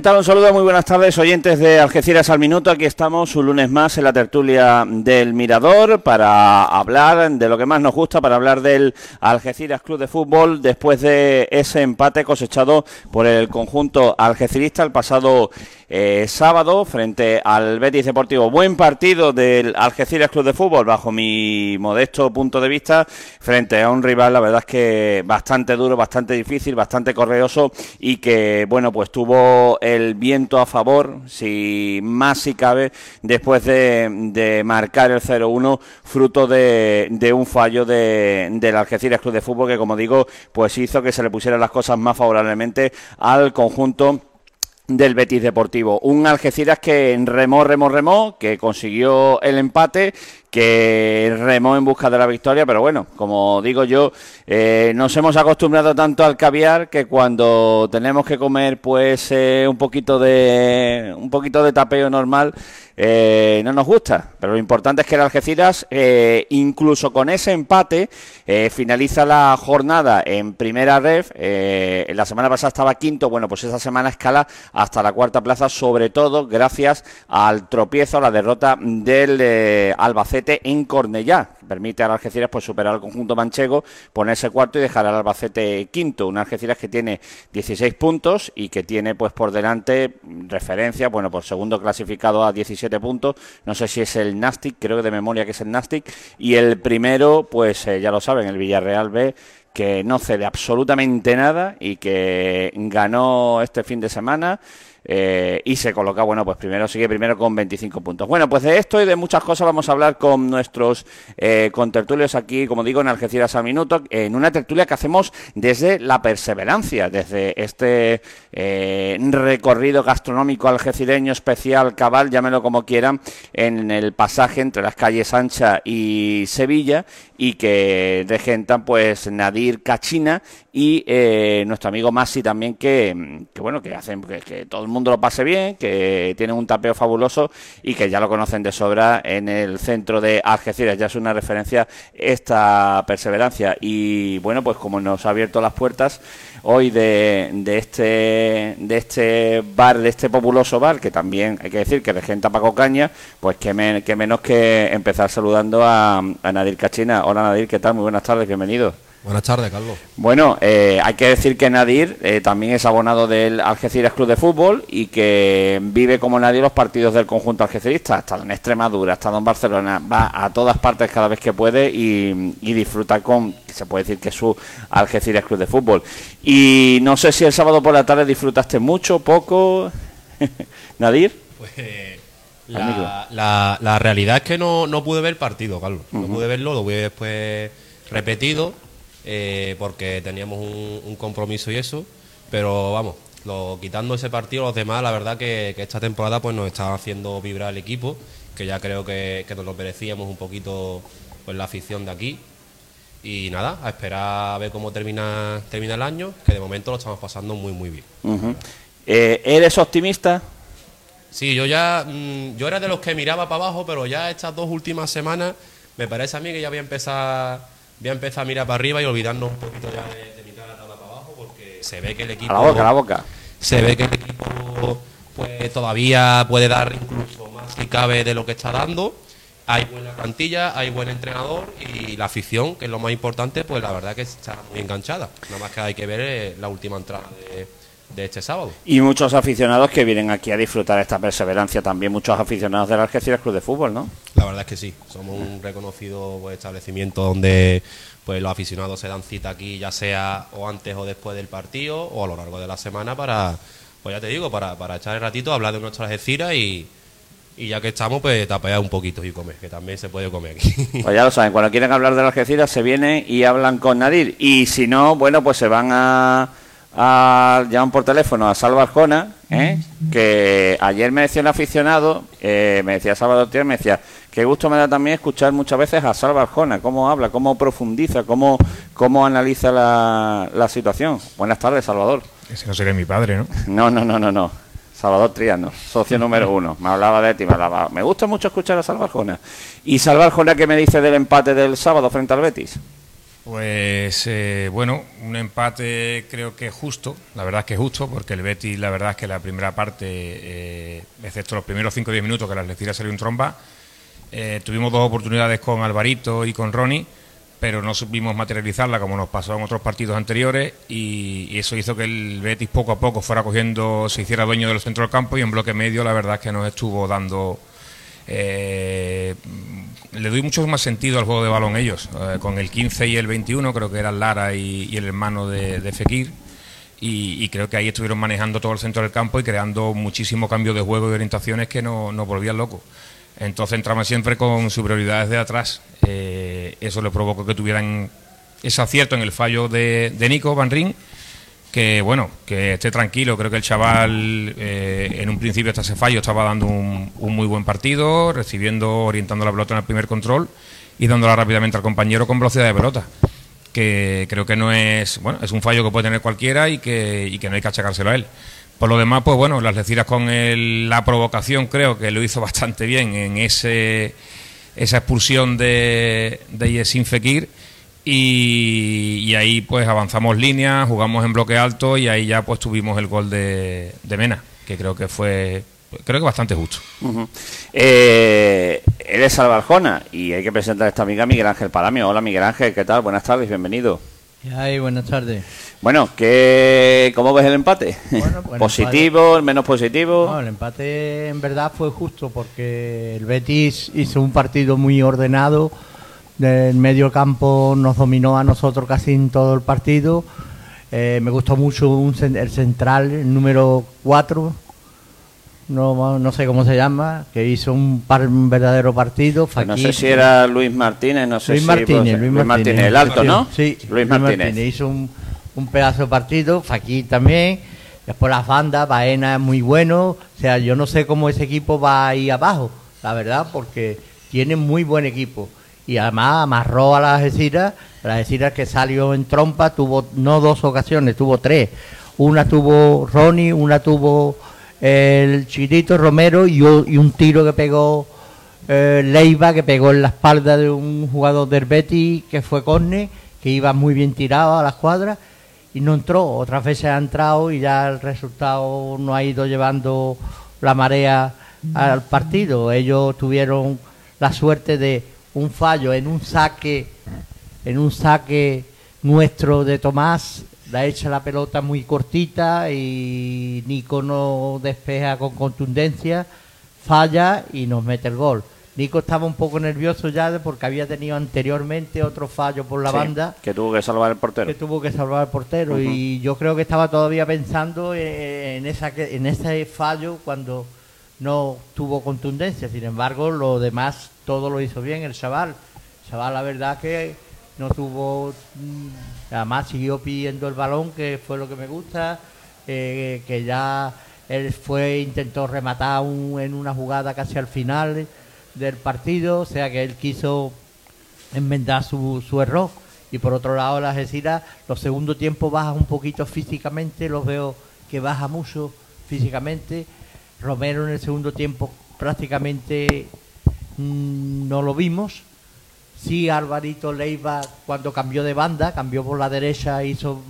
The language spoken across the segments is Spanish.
¿Qué tal? Un saludo, muy buenas tardes, oyentes de Algeciras al Minuto. Aquí estamos un lunes más en la tertulia del Mirador para hablar de lo que más nos gusta, para hablar del Algeciras Club de Fútbol después de ese empate cosechado por el conjunto algecirista el pasado eh, sábado frente al Betis Deportivo. Buen partido del Algeciras Club de Fútbol, bajo mi modesto punto de vista, frente a un rival, la verdad es que bastante duro, bastante difícil, bastante correoso y que, bueno, pues tuvo el viento a favor, si más si cabe, después de, marcar el 0-1, fruto de, un fallo de, del Algeciras Club de Fútbol, que como digo, pues hizo que se le pusieran las cosas más favorablemente al conjunto del Betis Deportivo. Un Algeciras que remó, remó, remó, que consiguió el empate que remó en busca de la victoria, pero bueno, como digo yo, eh, nos hemos acostumbrado tanto al caviar que cuando tenemos que comer pues eh, un poquito de un poquito de tapeo normal eh, no nos gusta, pero lo importante es que el Algeciras, incluso con ese empate, finaliza la jornada en primera ref. la semana pasada estaba quinto, bueno, pues esa semana escala hasta la cuarta plaza, sobre todo gracias al tropiezo, a la derrota del Albacete en Cornellá. Permite al Algeciras pues, superar al conjunto manchego, ponerse cuarto y dejar al Albacete quinto. Un Algeciras que tiene 16 puntos y que tiene pues por delante referencia, bueno, por segundo clasificado a 17 puntos. No sé si es el Nastic, creo que de memoria que es el Nastic. Y el primero, pues eh, ya lo saben, el Villarreal B que no cede absolutamente nada y que ganó este fin de semana eh, y se coloca, bueno, pues primero sigue primero con 25 puntos. Bueno, pues de esto y de muchas cosas vamos a hablar con nuestros eh, contertulios aquí, como digo, en Algeciras al Minuto, en una tertulia que hacemos desde la perseverancia, desde este eh, recorrido gastronómico algecireño especial, cabal, llámelo como quieran, en el pasaje entre las calles Ancha y Sevilla y que regentan pues Nadir Cachina y eh, nuestro amigo Masi también que, bueno que hacen que, todo el mundo lo pase bien que tienen un tapeo fabuloso y que ya lo conocen de sobra en el centro de Algeciras. Ya es una referencia esta perseverancia. Y bueno pues como nos ha abierto las puertas hoy de, de este de este bar de este populoso bar que también hay que decir que regenta Paco Caña pues que, menos que empezar saludando a Nadir Cachina. Hola Nadir qué tal muy buenas tardes bienvenido Buenas tardes, Carlos. Bueno, eh, hay que decir que Nadir eh, también es abonado del Algeciras Club de Fútbol y que vive como nadie los partidos del conjunto algecirista. Ha estado en Extremadura, ha estado en Barcelona, va a todas partes cada vez que puede y, disfruta con, se puede decir que es su Algeciras Club de Fútbol. Y no sé si el sábado por la tarde disfrutaste mucho, poco, Nadir. Pues la, la, realidad es que no, no pude ver el partido, Carlos. No pude verlo, lo vi después repetido eh, porque teníamos un, compromiso y eso, pero vamos, lo, quitando ese partido, los demás, la verdad que, esta temporada pues nos está haciendo vibrar el equipo, que ya creo que, nos lo merecíamos un poquito pues la afición de aquí. Y nada, a esperar a ver cómo termina, termina el año, que de momento lo estamos pasando muy muy bien. Eh, ¿Eres optimista? Sí, yo ya, mm, yo era de los que miraba para abajo, pero ya estas dos últimas semanas me parece a mí que ya voy a empezar voy a empezar a mirar para arriba y olvidarnos un poquito ya de, de la tabla para abajo porque se ve que el equipo... A la boca, a la boca. Se ve que el equipo pues todavía puede dar incluso más si cabe de lo que está dando. Hay buena plantilla, hay buen entrenador y la afición, que es lo más importante, pues la verdad que está muy enganchada. Nada más que hay que ver eh, la última entrada de de este sábado. Y muchos aficionados que vienen aquí a disfrutar esta perseverancia, también muchos aficionados del Algeciras Club de Fútbol, ¿no? La verdad es que sí, somos un reconocido pues, establecimiento donde pues los aficionados se dan cita aquí, ya sea o antes o después del partido o a lo largo de la semana para, pues ya te digo, para, para echar el ratito, hablar de nuestras Algeciras y, y ya que estamos, pues tapear un poquito y comer, que también se puede comer aquí. Pues ya lo saben, cuando quieren hablar de las Algeciras se vienen y hablan con Nadir. Y si no, bueno, pues se van a a, llaman por teléfono a Salva Arjona, ¿eh? que ayer me decía un aficionado, eh, me decía Salvador Tío, me decía, qué gusto me da también escuchar muchas veces a Salva Arjona, cómo habla, cómo profundiza, cómo, cómo analiza la, la situación. Buenas tardes, Salvador. Ese no sería mi padre, ¿no? No, no, no, no, no. Salvador Triano, socio número uno. Me hablaba de ti, me hablaba. Me gusta mucho escuchar a Salva Arjona. ¿Y Salva Arjona qué me dice del empate del sábado frente al Betis? Pues eh, bueno, un empate creo que justo, la verdad es que justo, porque el Betis, la verdad es que la primera parte, eh, excepto los primeros 5 o 10 minutos que las Algeciras salió un tromba, eh, tuvimos dos oportunidades con Alvarito y con Ronnie, pero no supimos materializarla como nos pasó en otros partidos anteriores y, eso hizo que el Betis poco a poco fuera cogiendo, se hiciera dueño del centro del campo y en bloque medio la verdad es que nos estuvo dando le doy mucho más sentido al juego de balón ellos. Eh, con el 15 y el 21, creo que eran Lara y, el hermano de, Fekir. Y, creo que ahí estuvieron manejando todo el centro del campo y creando muchísimo cambio de juego y orientaciones que nos no volvían locos. Entonces entramos siempre con superioridades de atrás. Eh, eso le provocó que tuvieran ese acierto en el fallo de, de Nico Van Ring que bueno, que esté tranquilo. Creo que el chaval eh, en un principio hasta ese fallo estaba dando un, muy buen partido, recibiendo, orientando la pelota en el primer control y dándola rápidamente al compañero con velocidad de pelota. Que creo que no es, bueno, es un fallo que puede tener cualquiera y que, y que no hay que achacárselo a él. Por lo demás, pues bueno, las deciras con la provocación creo que lo hizo bastante bien en ese, esa expulsión de, de Yesin Fekir y, ahí pues avanzamos líneas, jugamos en bloque alto y ahí ya pues tuvimos el gol de, Mena, que creo que fue creo que bastante justo. Eh, eres Albarjona y hay que presentar a esta amiga Miguel Ángel Palamio. Hola Miguel Ángel, ¿qué tal? Buenas tardes, bienvenido. Ay, buenas tardes. Bueno, ¿qué, ¿cómo ves el empate? ¿Positivo, el menos positivo? No, el empate en verdad fue justo porque el Betis hizo un partido muy ordenado del medio campo nos dominó a nosotros casi en todo el partido. Eh, me gustó mucho el central, el número 4, no, no sé cómo se llama, que hizo un, par, verdadero partido. Pues no sé si era Luis Martínez, no sé Luis Martínez, Luis, Martínez, el alto, ¿no? Sí, Luis, Martínez. Hizo un, un pedazo de partido, Faquí también. Después las bandas, Baena es muy bueno. O sea, yo no sé cómo ese equipo va ahí abajo, la verdad, porque tiene muy buen equipo y además amarró a la Algeciras, la Algeciras que salió en trompa, tuvo no dos ocasiones, tuvo tres. Una tuvo Ronnie, una tuvo el chiquitito Romero y, un tiro que pegó eh, Leiva, que pegó en la espalda de un jugador del Betis que fue Corne, que iba muy bien tirado a la escuadra y no entró. Otras veces ha entrado y ya el resultado no ha ido llevando la marea al partido. Ellos tuvieron la suerte de un fallo en un saque, en un saque nuestro de Tomás, la echa la pelota muy cortita y Nico no despeja con contundencia, falla y nos mete el gol. Nico estaba un poco nervioso ya porque había tenido anteriormente otro fallo por la banda. Que tuvo que salvar el portero. Que tuvo que salvar el portero. Y yo creo que estaba todavía pensando en, esa, en ese fallo cuando no tuvo contundencia. Sin embargo, lo demás todo lo hizo bien el chaval. El chaval, la verdad que no tuvo. Mm, además, siguió pidiendo el balón, que fue lo que me gusta. Eh, que ya él fue, intentó rematar en una jugada casi al final del partido. O sea que él quiso enmendar su, su error. Y por otro lado, la Algeciras, los segundos tiempos baja un poquito físicamente, los veo que baja mucho físicamente. Romero en el segundo tiempo prácticamente no lo vimos. Sí, Alvarito Leiva cuando cambió de banda, cambió por la derecha, hizo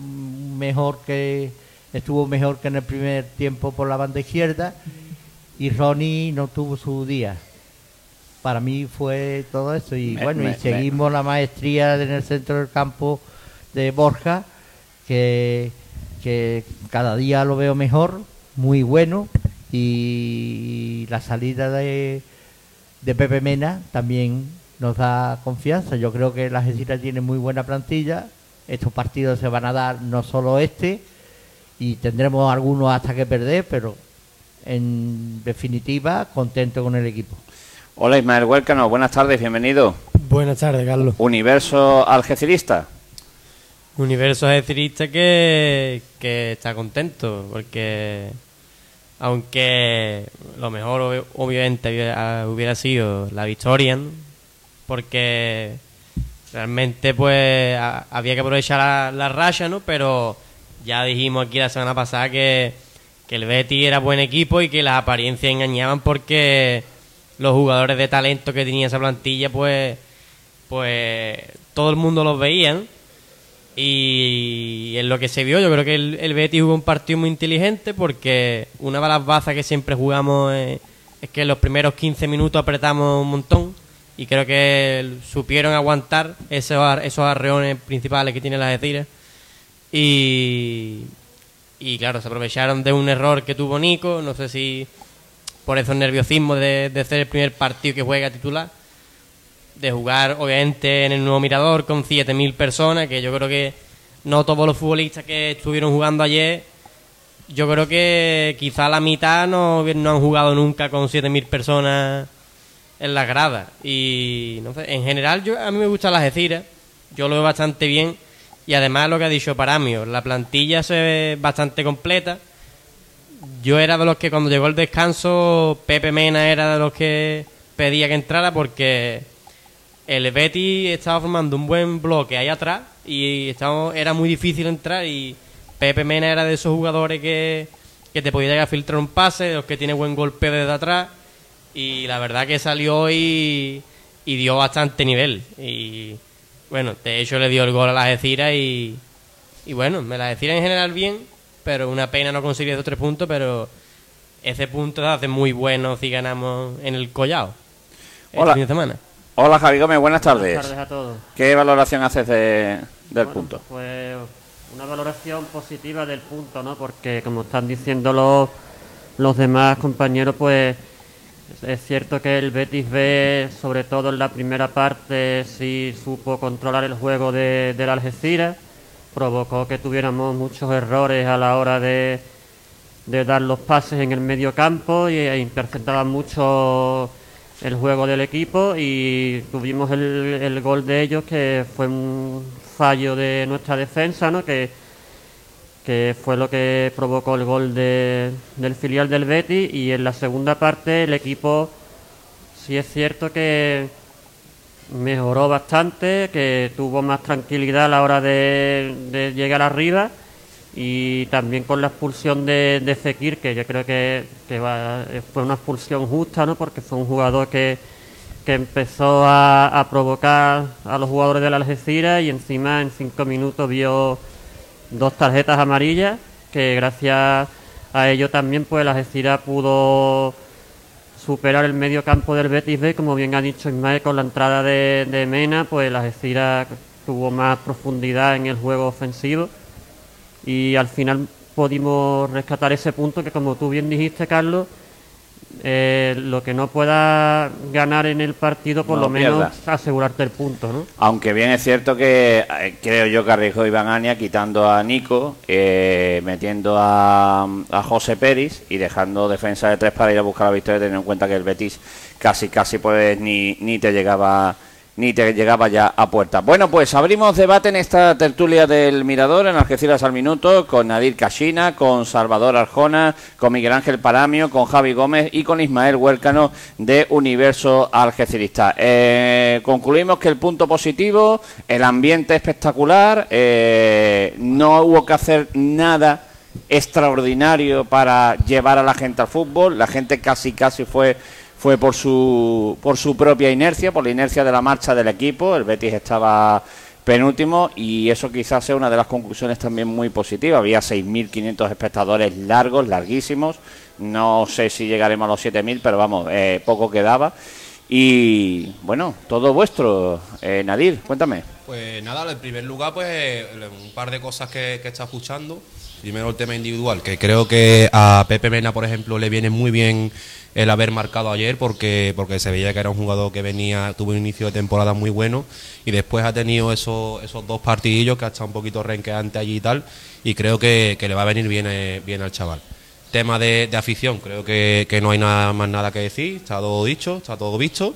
mejor que estuvo mejor que en el primer tiempo por la banda izquierda y Ronnie no tuvo su día. Para mí fue todo eso y bueno, y seguimos la maestría en el centro del campo de Borja que, que cada día lo veo mejor, muy bueno y la salida de de Pepe Mena también nos da confianza. Yo creo que la Algeciras tiene muy buena plantilla. Estos partidos se van a dar no solo este, y tendremos algunos hasta que perder, pero en definitiva, contento con el equipo. Hola Ismael Huelcano, buenas tardes, bienvenido. Buenas tardes, Carlos. Universo algecirista. Universo algecirista que, que está contento, porque aunque lo mejor obviamente hubiera sido la victoria, porque realmente pues había que aprovechar la, raya, ¿no? Pero ya dijimos aquí la semana pasada que, que el Betty era buen equipo y que las apariencias engañaban porque los jugadores de talento que tenía esa plantilla pues pues todo el mundo los veían Y en lo que se vio, yo creo que el, el Betis jugó un partido muy inteligente porque una de las bazas que siempre jugamos es, que en los primeros 15 minutos apretamos un montón y creo que supieron aguantar esos, esos arreones principales que tiene la Algeciras. Y, y claro, se aprovecharon de un error que tuvo Nico, no sé si por esos nerviosismos de, de ser el primer partido que juega titular de jugar obviamente en el nuevo Mirador con 7.000 personas, que yo creo que no todos los futbolistas que estuvieron jugando ayer, yo creo que quizá la mitad no, no han jugado nunca con 7.000 personas en las gradas. Y no sé, en general yo, a mí me gusta las Algeciras, yo lo veo bastante bien y además lo que ha dicho Paramio, la plantilla se ve bastante completa. Yo era de los que cuando llegó el descanso, Pepe Mena era de los que pedía que entrara porque el Betty estaba formando un buen bloque ahí atrás y estaba, era muy difícil entrar y Pepe Mena era de esos jugadores que, te podía llegar a filtrar un pase, los que tiene buen golpe desde atrás y la verdad que salió y, y dio bastante nivel y bueno, de hecho le dio el gol a las Eciras y, y bueno, me las Eciras en general bien, pero una pena no conseguir esos tres puntos, pero ese punto hace muy bueno si ganamos en el Collao este fin de semana. Hola Javi Gómez, buenas tardes. Buenas tardes a todos. ¿Qué valoración haces del punto? Pues una valoración positiva del punto, ¿no? Porque como están diciendo los, los demás compañeros, pues es cierto que el Betis B, sobre todo en la primera parte, sí supo controlar el juego de, la Algeciras, provocó que tuviéramos muchos errores a la hora de, de dar los pases en el medio campo y, e interceptaban mucho el juego del equipo y tuvimos el, gol de ellos que fue un fallo de nuestra defensa, ¿no? que, que fue lo que provocó el gol de, del filial del Betty y en la segunda parte el equipo sí es cierto que mejoró bastante, que tuvo más tranquilidad a la hora de, de llegar arriba y también con la expulsión de, de Fekir, que yo creo que, fue una expulsión justa, ¿no? porque fue un jugador que, que empezó a, provocar a los jugadores de la Algeciras y encima en cinco minutos vio dos tarjetas amarillas, que gracias a ello también pues la Algeciras pudo superar el medio campo del Betis B, como bien ha dicho Ismael, con la entrada de, de Mena, pues la Algeciras tuvo más profundidad en el juego ofensivo y al final pudimos rescatar ese punto que como tú bien dijiste Carlos eh, lo que no pueda ganar en el partido por lo menos asegurarte el punto ¿no? aunque bien es cierto que eh, creo yo que arriesgó Iván Ania quitando a Nico eh, metiendo a, a, José Pérez y dejando defensa de tres para ir a buscar la victoria teniendo en cuenta que el Betis casi casi pues ni, ni te llegaba ni te llegaba ya a puerta. Bueno, pues abrimos debate en esta tertulia del Mirador en Algeciras al Minuto con Nadir Casina, con Salvador Arjona, con Miguel Ángel Paramio, con Javi Gómez y con Ismael Huércano de Universo Algecirista. Eh, concluimos que el punto positivo, el ambiente espectacular, eh, no hubo que hacer nada extraordinario para llevar a la gente al fútbol, la gente casi casi fue fue por su, por su propia inercia, por la inercia de la marcha del equipo. El Betis estaba penúltimo y eso quizás sea una de las conclusiones también muy positivas. Había 6.500 espectadores largos, larguísimos. No sé si llegaremos a los 7.000, pero vamos, eh, poco quedaba. Y bueno, todo vuestro. Eh, Nadir, cuéntame. Pues nada, en primer lugar, pues un par de cosas que, que está escuchando. Primero el tema individual, que creo que a Pepe Mena, por ejemplo, le viene muy bien el haber marcado ayer porque, porque se veía que era un jugador que venía, tuvo un inicio de temporada muy bueno y después ha tenido esos, esos dos partidillos que ha estado un poquito renqueante allí y tal y creo que, le va a venir bien, eh, bien al chaval. Tema de, afición, creo que, no hay nada más nada que decir, está todo dicho, está todo visto.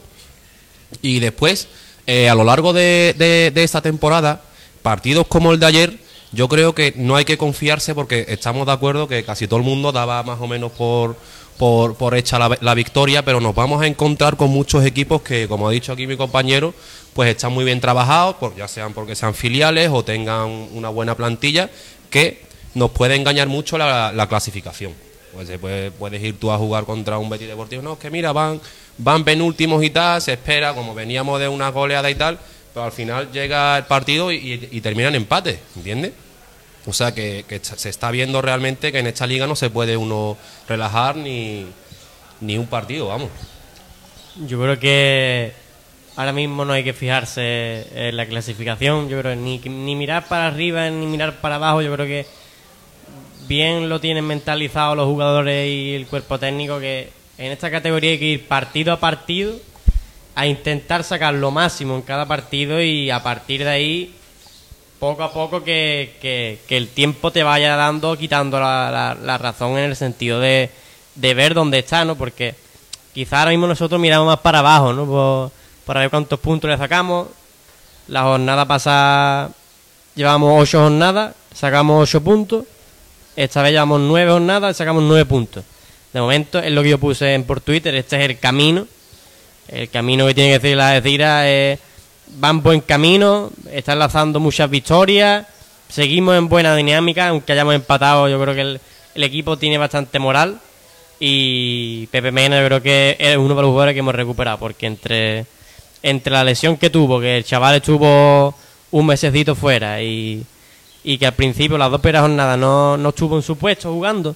Y después, eh, a lo largo de, de esta temporada, partidos como el de ayer, yo creo que no hay que confiarse porque estamos de acuerdo que casi todo el mundo daba más o menos por, por, por hecha la, victoria, pero nos vamos a encontrar con muchos equipos que, como ha dicho aquí mi compañero, pues están muy bien trabajados, por, ya sean porque sean filiales o tengan una buena plantilla, que nos puede engañar mucho la, clasificación. Pues puedes ir tú a jugar contra un Betis Deportivo, no, que mira, van, van penúltimos y tal, se espera, como veníamos de una goleada y tal, pero al final llega el partido y, y, en empate, ¿entiendes? O sea que, se está viendo realmente que en esta liga no se puede uno relajar ni, ni un partido, vamos. Yo creo que ahora mismo no hay que fijarse en la clasificación, yo creo ni, ni mirar para arriba ni mirar para abajo, yo creo que bien lo tienen mentalizado los jugadores y el cuerpo técnico que en esta categoría hay que ir partido a partido a intentar sacar lo máximo en cada partido y a partir de ahí poco a poco que, el tiempo te vaya dando, quitando la, la, razón en el sentido de, de, ver dónde está, ¿no? Porque quizá ahora mismo nosotros miramos más para abajo, ¿no? para ver cuántos puntos le sacamos. La jornada pasada llevamos ocho jornadas, sacamos ocho puntos. Esta vez llevamos nueve jornadas y sacamos nueve puntos. De momento, es lo que yo puse en por Twitter, este es el camino. El camino que tiene que decir la decira es van buen camino, están lanzando muchas victorias, seguimos en buena dinámica, aunque hayamos empatado, yo creo que el, equipo tiene bastante moral y Pepe Mena yo creo que es uno de los jugadores que hemos recuperado, porque entre, entre la lesión que tuvo, que el chaval estuvo un mesecito fuera y, y que al principio las dos primeras jornadas no, no estuvo en su puesto jugando,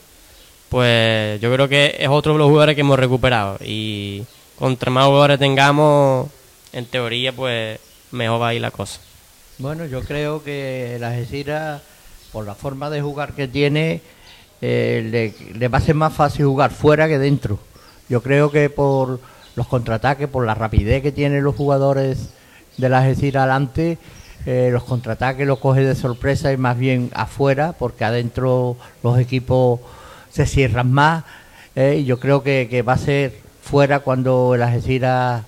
pues yo creo que es otro de los jugadores que hemos recuperado y contra más jugadores tengamos en teoría, pues mejor va a ir la cosa. Bueno, yo creo que la Algeciras, por la forma de jugar que tiene, eh, le, va a ser más fácil jugar fuera que dentro. Yo creo que por los contraataques, por la rapidez que tienen los jugadores de la Algeciras adelante, eh, los contraataques los coge de sorpresa y más bien afuera, porque adentro los equipos se cierran más. Eh, y yo creo que, que va a ser fuera cuando el Algeciras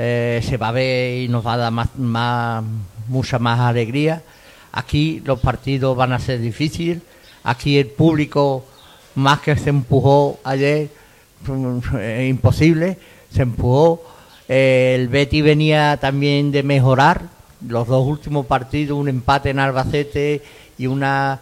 eh, se va a ver y nos va a dar más, más, mucha más alegría. Aquí los partidos van a ser difíciles. Aquí el público, más que se empujó ayer, es imposible, se empujó. Eh, el Betty venía también de mejorar. Los dos últimos partidos, un empate en Albacete y una,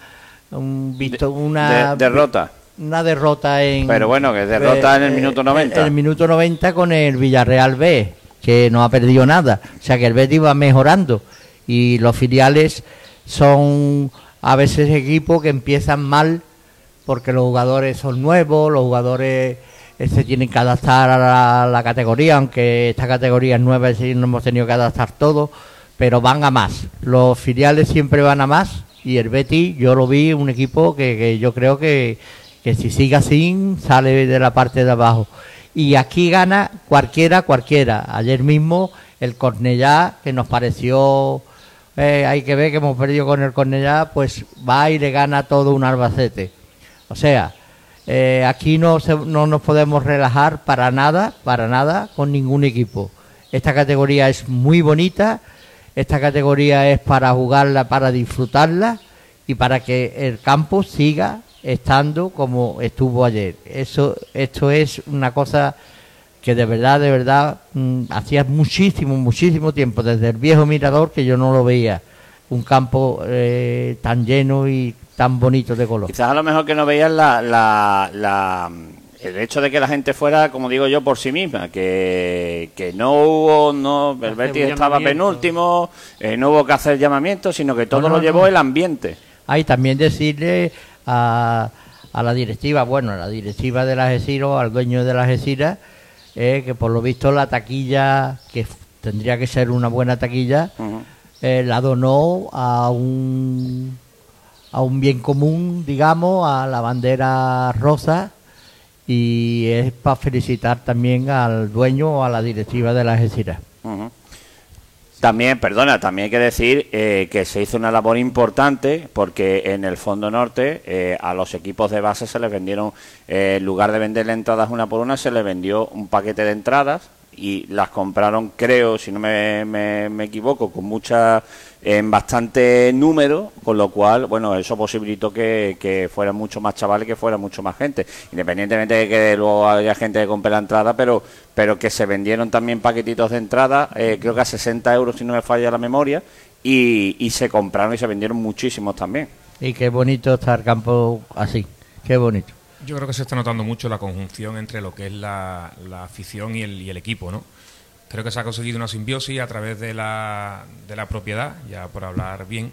una derrota una derrota en. Pero bueno, que derrota en el eh, minuto 90. En el minuto 90 con el Villarreal B que no ha perdido nada. O sea que el Betis va mejorando y los filiales son a veces equipos que empiezan mal porque los jugadores son nuevos, los jugadores se tienen que adaptar a la, categoría, aunque esta categoría es nueva y no hemos tenido que adaptar todo, pero van a más. Los filiales siempre van a más y el Betis yo lo vi un equipo que, que yo creo que, que si sigue así sale de la parte de abajo y aquí gana cualquiera, cualquiera. Ayer mismo el Cornellá, que nos pareció, eh, hay que ver que hemos perdido con el Cornellá, pues va y le gana todo un Albacete. O sea, eh, aquí no, no nos podemos relajar para nada, para nada, con ningún equipo. Esta categoría es muy bonita, esta categoría es para jugarla, para disfrutarla y para que el campo siga estando como estuvo ayer. Eso, esto es una cosa que de verdad, de verdad, mm, hacía muchísimo, muchísimo tiempo, desde el viejo mirador, que yo no lo veía. Un campo eh, tan lleno y tan bonito de color. Quizás a lo mejor que no veías la, la, el hecho de que la gente fuera, como digo yo, por sí misma, que, que no hubo, no, el Betis estaba penúltimo, eh, no hubo que hacer llamamiento, sino que todo lo llevó el ambiente. Hay también decirle a, a la directiva, bueno, a la directiva de la Gesiro, al dueño de la Gesira, eh, que por lo visto la taquilla, que tendría que ser una buena taquilla, eh, la donó a un, a un bien común, digamos, a la bandera rosa, y es para felicitar también al dueño o a la directiva de la Gesira. También, perdona, también hay que decir eh, que se hizo una labor importante porque en el Fondo Norte eh, a los equipos de base se les vendieron, eh, en lugar de venderle entradas una por una, se les vendió un paquete de entradas y las compraron, creo, si no me, me, equivoco, con mucha, en bastante número, con lo cual, bueno, eso posibilitó que, que fueran mucho más chavales, que fuera mucho más gente, independientemente de que luego haya gente que compre la entrada, pero, pero que se vendieron también paquetitos de entrada, eh, creo que a 60 euros, si no me falla la memoria, y, y se compraron y se vendieron muchísimos también. Y qué bonito estar campo así, qué bonito. Yo creo que se está notando mucho la conjunción entre lo que es la, afición y el, equipo, ¿no? Creo que se ha conseguido una simbiosis a través de la, de la propiedad, ya por hablar bien,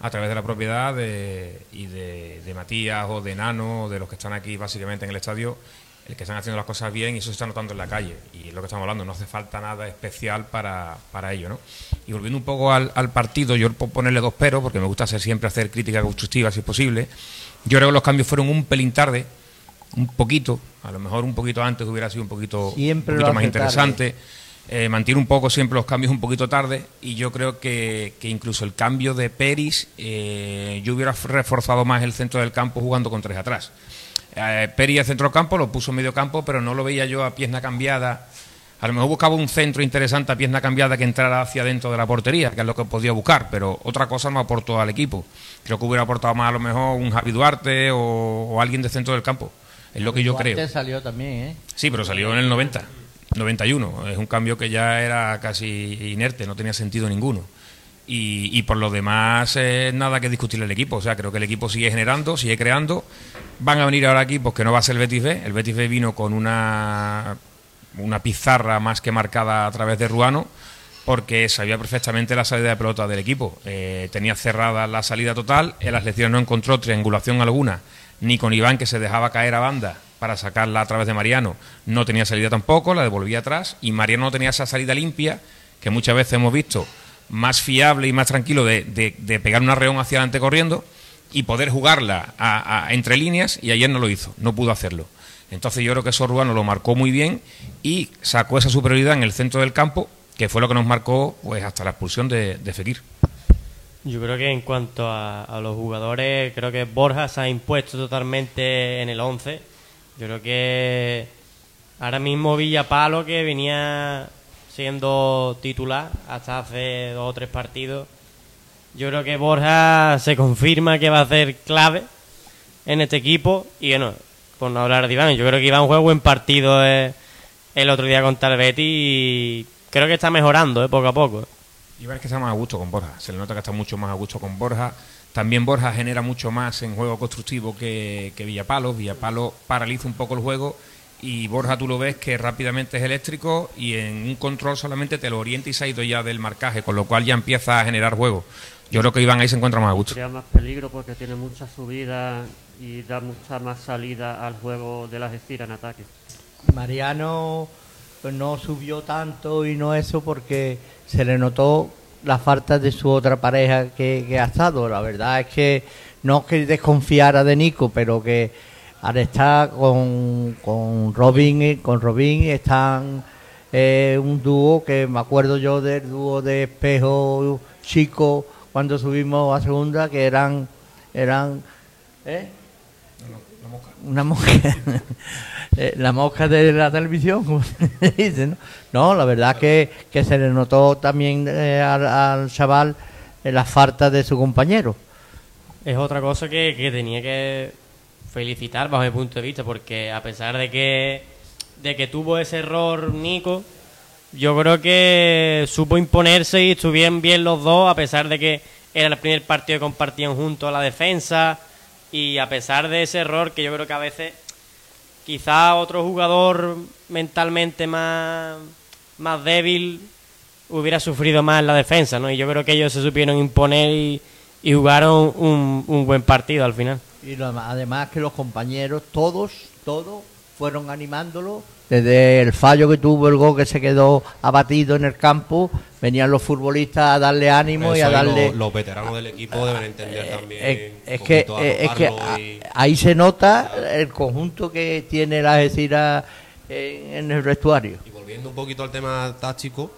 a través de la propiedad de, y de, de, Matías o de Nano, de los que están aquí básicamente en el estadio, el que están haciendo las cosas bien y eso se está notando en la calle. Y es lo que estamos hablando, no hace falta nada especial para, para ello. ¿no? Y volviendo un poco al, al partido, yo puedo ponerle dos peros, porque me gusta hacer, siempre hacer crítica constructiva si es posible. Yo creo que los cambios fueron un pelín tarde, un poquito, a lo mejor un poquito antes hubiera sido un poquito, un poquito más interesante. Eh, mantiene un poco siempre los cambios un poquito tarde y yo creo que, que incluso el cambio de Peris, eh, yo hubiera reforzado más el centro del campo jugando con tres atrás. Eh, Peris el centro del campo lo puso en medio campo, pero no lo veía yo a pierna cambiada. A lo mejor buscaba un centro interesante a pierna cambiada que entrara hacia dentro de la portería, que es lo que podía buscar, pero otra cosa no aportó al equipo. Creo que hubiera aportado más a lo mejor un Javi Duarte o, o alguien de centro del campo. Es lo que yo creo. salió también, ¿eh? Sí, pero salió en el 90. 91. Es un cambio que ya era casi inerte, no tenía sentido ninguno. Y, y por lo demás, eh, nada que discutir el equipo. O sea, creo que el equipo sigue generando, sigue creando. Van a venir ahora equipos que no va a ser el Betis B. El Betis B vino con una, una pizarra más que marcada a través de Ruano porque sabía perfectamente la salida de pelota del equipo. Eh, tenía cerrada la salida total, en las lecciones no encontró triangulación alguna, ni con Iván que se dejaba caer a banda para sacarla a través de Mariano. No tenía salida tampoco, la devolvía atrás y Mariano no tenía esa salida limpia que muchas veces hemos visto más fiable y más tranquilo de, de, pegar una reón hacia adelante corriendo y poder jugarla a, entre líneas y ayer no lo hizo, no pudo hacerlo. Entonces yo creo que eso Ruano lo marcó muy bien y sacó esa superioridad en el centro del campo que fue lo que nos marcó pues hasta la expulsión de, de Fekir. Yo creo que en cuanto a, a, los jugadores, creo que Borja se ha impuesto totalmente en el 11. Yo creo que ahora mismo Villapalo, que venía siendo titular hasta hace dos o tres partidos, yo creo que Borja se confirma que va a ser clave en este equipo. Y bueno, por no hablar de Iván, yo creo que Iván juega buen partido el, el otro día contra el y creo que está mejorando, ¿eh? poco a poco. Iván es que está más a gusto con Borja. Se le nota que está mucho más a gusto con Borja. También Borja genera mucho más en juego constructivo que, que Villapalo. Villapalo paraliza un poco el juego y Borja tú lo ves que rápidamente es eléctrico y en un control solamente te lo orienta y se ha ido ya del marcaje, con lo cual ya empieza a generar juego. Yo creo que Iván ahí se encuentra más a gusto. Crea más peligro porque tiene mucha subida y da mucha más salida al juego de las estiras en ataque. Mariano pues no subió tanto y no eso porque se le notó la falta de su otra pareja que, que ha estado. La verdad es que no que desconfiara de Nico, pero que al estar con, con Robin con Robin están eh, un dúo que me acuerdo yo del dúo de espejo chico cuando subimos a segunda que eran eran ¿eh? una mosca eh, la mosca de la televisión como se dice ¿no? no la verdad que, que se le notó también eh, al, al, chaval eh, la falta de su compañero es otra cosa que, que tenía que felicitar bajo mi punto de vista porque a pesar de que de que tuvo ese error Nico yo creo que supo imponerse y estuvieron bien los dos a pesar de que era el primer partido que compartían juntos a la defensa y a pesar de ese error que yo creo que a veces quizá otro jugador mentalmente más más débil hubiera sufrido más en la defensa no y yo creo que ellos se supieron imponer y, jugaron un, un buen partido al final y además que los compañeros, todos, todos, fueron animándolo. Desde el fallo que tuvo el gol que se quedó abatido en el campo, venían los futbolistas a darle ánimo y a darle. Los, los veteranos del equipo deben entender eh, también. Eh, es que, eh, es que y... ahí se nota el conjunto que tiene la Algeciras en el vestuario. Y volviendo un poquito al tema táctico,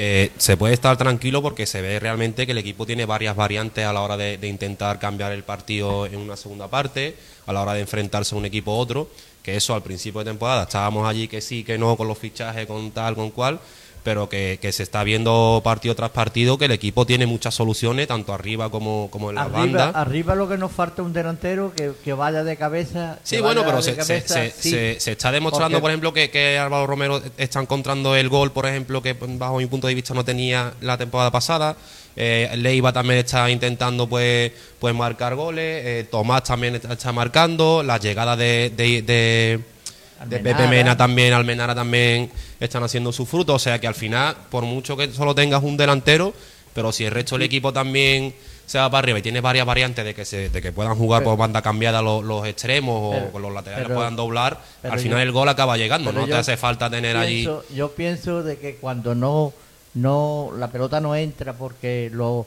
eh, se puede estar tranquilo porque se ve realmente que el equipo tiene varias variantes a la hora de, de, intentar cambiar el partido en una segunda parte, a la hora de enfrentarse a un equipo u otro, que eso al principio de temporada estábamos allí que sí, que no, con los fichajes, con tal, con cual, pero que, que se está viendo partido tras partido que el equipo tiene muchas soluciones, tanto arriba como, como en la arriba, banda. Arriba lo que nos falta es un delantero que, que vaya de cabeza. Sí, bueno, pero se, cabeza, se, sí. se, se, está demostrando, Porque... por ejemplo, que, que Álvaro Romero está encontrando el gol, por ejemplo, que bajo mi punto de vista no tenía la temporada pasada. Eh, Leiva también está intentando pues, pues marcar goles. Eh, Tomás también está, está, marcando. La llegada de, de, de de Pepe Mena también, Almenara también están haciendo su fruto. O sea que al final, por mucho que solo tengas un delantero, pero si el resto del equipo también se va para arriba y tiene varias variantes de que se, de que puedan jugar por banda cambiada los, extremos o con los laterales puedan doblar, al final el gol acaba llegando, no te hace falta tener allí. Yo pienso de que cuando no, no la pelota no entra porque lo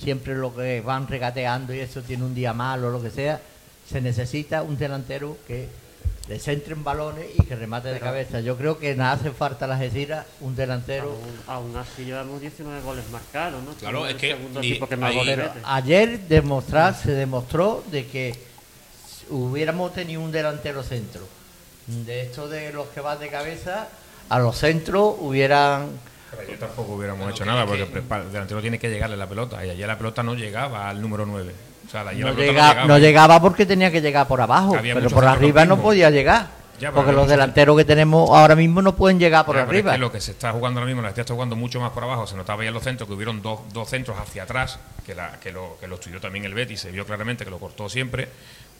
siempre lo que van regateando y eso tiene un día malo o lo que sea, se necesita un delantero que le centren balones y que remate de cabeza. Yo creo que nada hace falta a la Gesiras un delantero. Aún, así llevamos 19 goles marcados, ¿no? Claro, es que, ayer demostrar, se demostró de que hubiéramos tenido un delantero centro. De esto de los que van de cabeza, a los centros hubieran pero ayer tampoco hubiéramos hecho nada, porque el delantero tiene que llegarle la pelota, y ayer la pelota no llegaba al número 9. O sea, no, llegaba, porque tenía que llegar por abajo, pero por arriba no podía llegar. porque los delanteros que tenemos ahora mismo no pueden llegar por arriba. Es lo que se está jugando ahora mismo, la está jugando mucho más por abajo. Se notaba ya en los centros que hubieron dos, dos centros hacia atrás, que, la, que, lo, que lo estudió también el Betis, se vio claramente que lo cortó siempre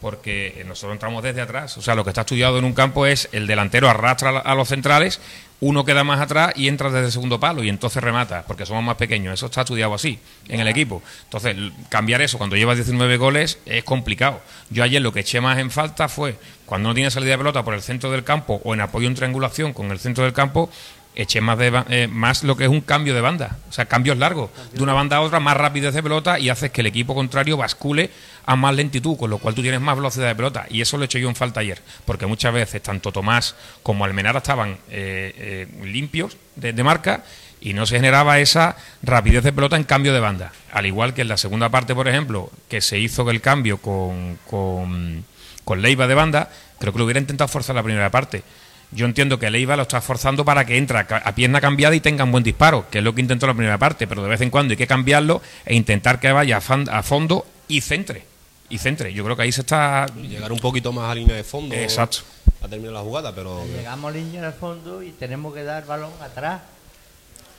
porque nosotros entramos desde atrás. O sea, lo que está estudiado en un campo es el delantero arrastra a los centrales, uno queda más atrás y entra desde el segundo palo y entonces remata, porque somos más pequeños. Eso está estudiado así en el equipo. Entonces, cambiar eso cuando llevas 19 goles es complicado. Yo ayer lo que eché más en falta fue cuando no tiene salida de pelota por el centro del campo o en apoyo en triangulación con el centro del campo, eché más, de, eh, más lo que es un cambio de banda, o sea, cambios largos, de una banda a otra, más rapidez de pelota y haces que el equipo contrario bascule a más lentitud, con lo cual tú tienes más velocidad de pelota. Y eso lo he hecho yo en falta ayer, porque muchas veces tanto Tomás como Almenara estaban eh, eh, limpios de, marca y no se generaba esa rapidez de pelota en cambio de banda. Al igual que en la segunda parte, por ejemplo, que se hizo el cambio con, con, con Leiva de banda, creo que lo hubiera intentado forzar la primera parte yo entiendo que Leiva lo está forzando para que entre a pierna cambiada y tenga un buen disparo, que es lo que intentó la primera parte, pero de vez en cuando hay que cambiarlo e intentar que vaya a fondo y centre. Y centre. Yo creo que ahí se está. Llegar un poquito más a línea de fondo. Exacto. A terminar la jugada, pero. Llegamos a línea de fondo y tenemos que dar balón atrás.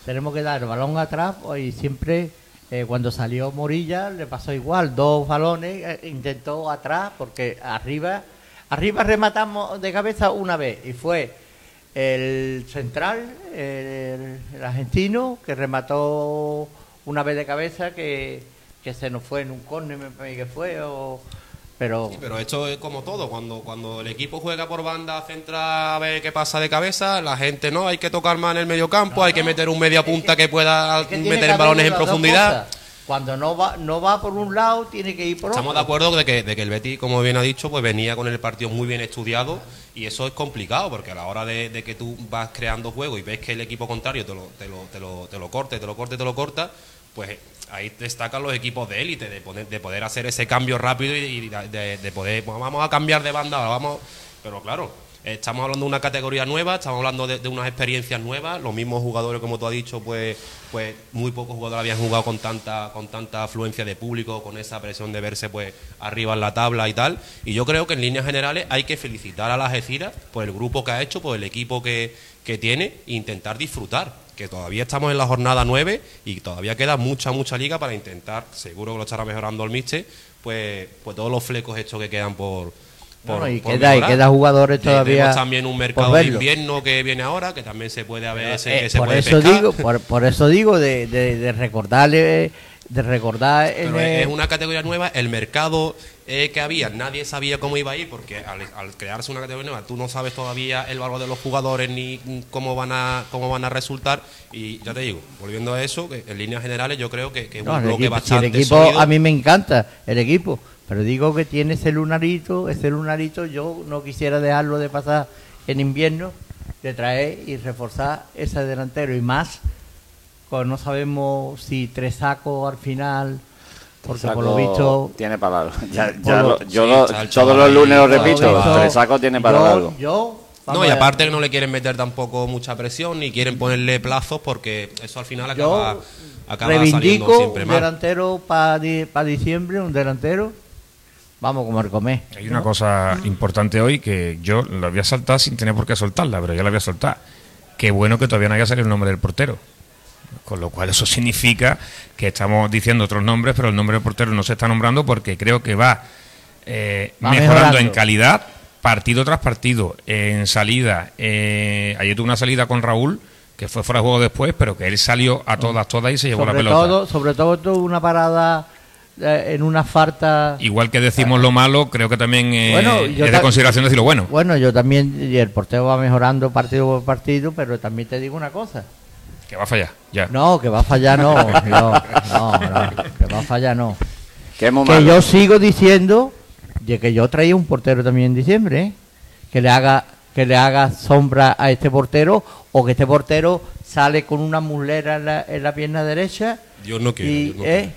Tenemos que dar balón atrás pues, y siempre. Eh, cuando salió Morilla le pasó igual, dos balones, eh, intentó atrás porque arriba Arriba rematamos de cabeza una vez y fue el central, el, argentino, que remató una vez de cabeza que, se nos fue en un córner, me parece que fue, o, pero... pero esto es como todo, cuando, cuando el equipo juega por banda, centra a ver qué pasa de cabeza, la gente no, hay que tocar más en el medio campo, hay que meter un media punta que, pueda meter balones en profundidad. Cuando no va, no va por un lado, tiene que ir por otro. Estamos de acuerdo de que, de que el Betis, como bien ha dicho, pues venía con el partido muy bien estudiado y eso es complicado porque a la hora de, que tú vas creando juego y ves que el equipo contrario te lo, te lo, te lo, te lo corte, te lo corte, te lo corta, pues ahí destacan los equipos de élite, de poder, de poder hacer ese cambio rápido y, de, de, poder, pues vamos a cambiar de banda, vamos, pero claro, Estamos hablando de una categoría nueva, estamos hablando de, unas experiencias nuevas. Los mismos jugadores, como tú has dicho, pues, pues muy pocos jugadores habían jugado con tanta, con tanta afluencia de público, con esa presión de verse pues arriba en la tabla y tal. Y yo creo que en líneas generales hay que felicitar a la Algeciras por el grupo que ha hecho, por el equipo que, que tiene e intentar disfrutar. Que todavía estamos en la jornada 9 y todavía queda mucha, mucha liga para intentar, seguro que lo estará mejorando el Miche, pues, pues todos los flecos hechos que quedan por y, queda, y queda jugadores todavía. Tenemos también un mercado de invierno que viene ahora, que también se puede ver. Eh, por, eso digo, por, eso digo de, de, recordarle. De recordar es una categoría nueva, el mercado eh, que había, nadie sabía cómo iba a ir, porque al, crearse una categoría nueva, tú no sabes todavía el valor de los jugadores ni cómo van a cómo van a resultar. Y ya te digo, volviendo a eso, en líneas generales, yo creo que, es un bloque bastante. el equipo, a mí me encanta el equipo, pero digo que tiene ese lunarito, ese lunarito yo no quisiera dejarlo de pasar en invierno, de traer y reforzar ese delantero y más, pues no sabemos si tres sacos al final, porque por lo visto tiene para algo. Ya, yo todos los lunes lo repito, tres sacos tiene para algo. Yo no, y aparte que no le quieren meter tampoco mucha presión ni quieren ponerle plazos porque eso al final acaba, acaba reivindico siempre un delantero para diciembre, un delantero Vamos como el comer. Hay una cosa importante hoy que yo la voy a saltar sin tener por qué soltarla, pero ya la voy a soltar. Qué bueno que todavía no haya salido el nombre del portero. Con lo cual eso significa que estamos diciendo otros nombres, pero el nombre del portero no se está nombrando porque creo que va, eh, mejorando, en calidad partido tras partido, en salida. Eh, ayer tuve una salida con Raúl, que fue fuera de juego después, pero que él salió a todas, todas y se llevó la pelota. Todo, sobre todo tuvo una parada en una falta. Igual que decimos lo malo, creo que también eh, es de consideración decir lo bueno. Bueno, yo también, y el portero va mejorando partido por partido, pero también te digo una cosa. Que va a fallar, ya. No, que va a fallar no, no, no, que va a fallar no. Que, yo sigo diciendo de que yo traía un portero también en diciembre, ¿eh? que le haga que le haga sombra a este portero o que este portero sale con una mulera en la, en la pierna derecha. Yo no quiero. Y,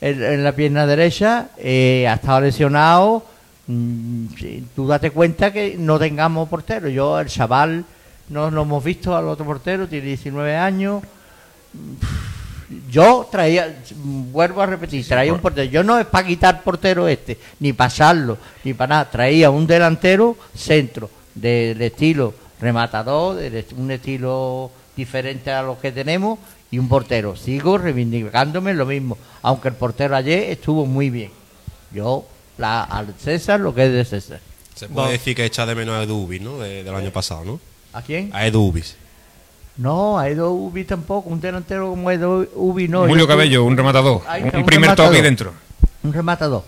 en, la pierna derecha, eh, ha estado lesionado. Mm, tú date cuenta que no tengamos portero. Yo, el chaval, no lo hemos visto al otro portero, tiene 19 años. Yo traía, vuelvo a repetir, traía un portero. Yo no es para quitar portero este, ni pasarlo, ni para nada. Traía un delantero centro, del estilo rematador, de un estilo diferente a los que tenemos y un portero. Sigo reivindicándome lo mismo, aunque el portero ayer estuvo muy bien. Yo, la, al César, lo que es de César. Se puede decir que echa de menos a Edu Ubis, ¿no? del año pasado, ¿no? ¿A quién? A Edu Ubis. No, a Edu Ubis tampoco. Un delantero como Edu Ubis no. Julio Cabello, un rematador. un, primer toque dentro. Un rematador.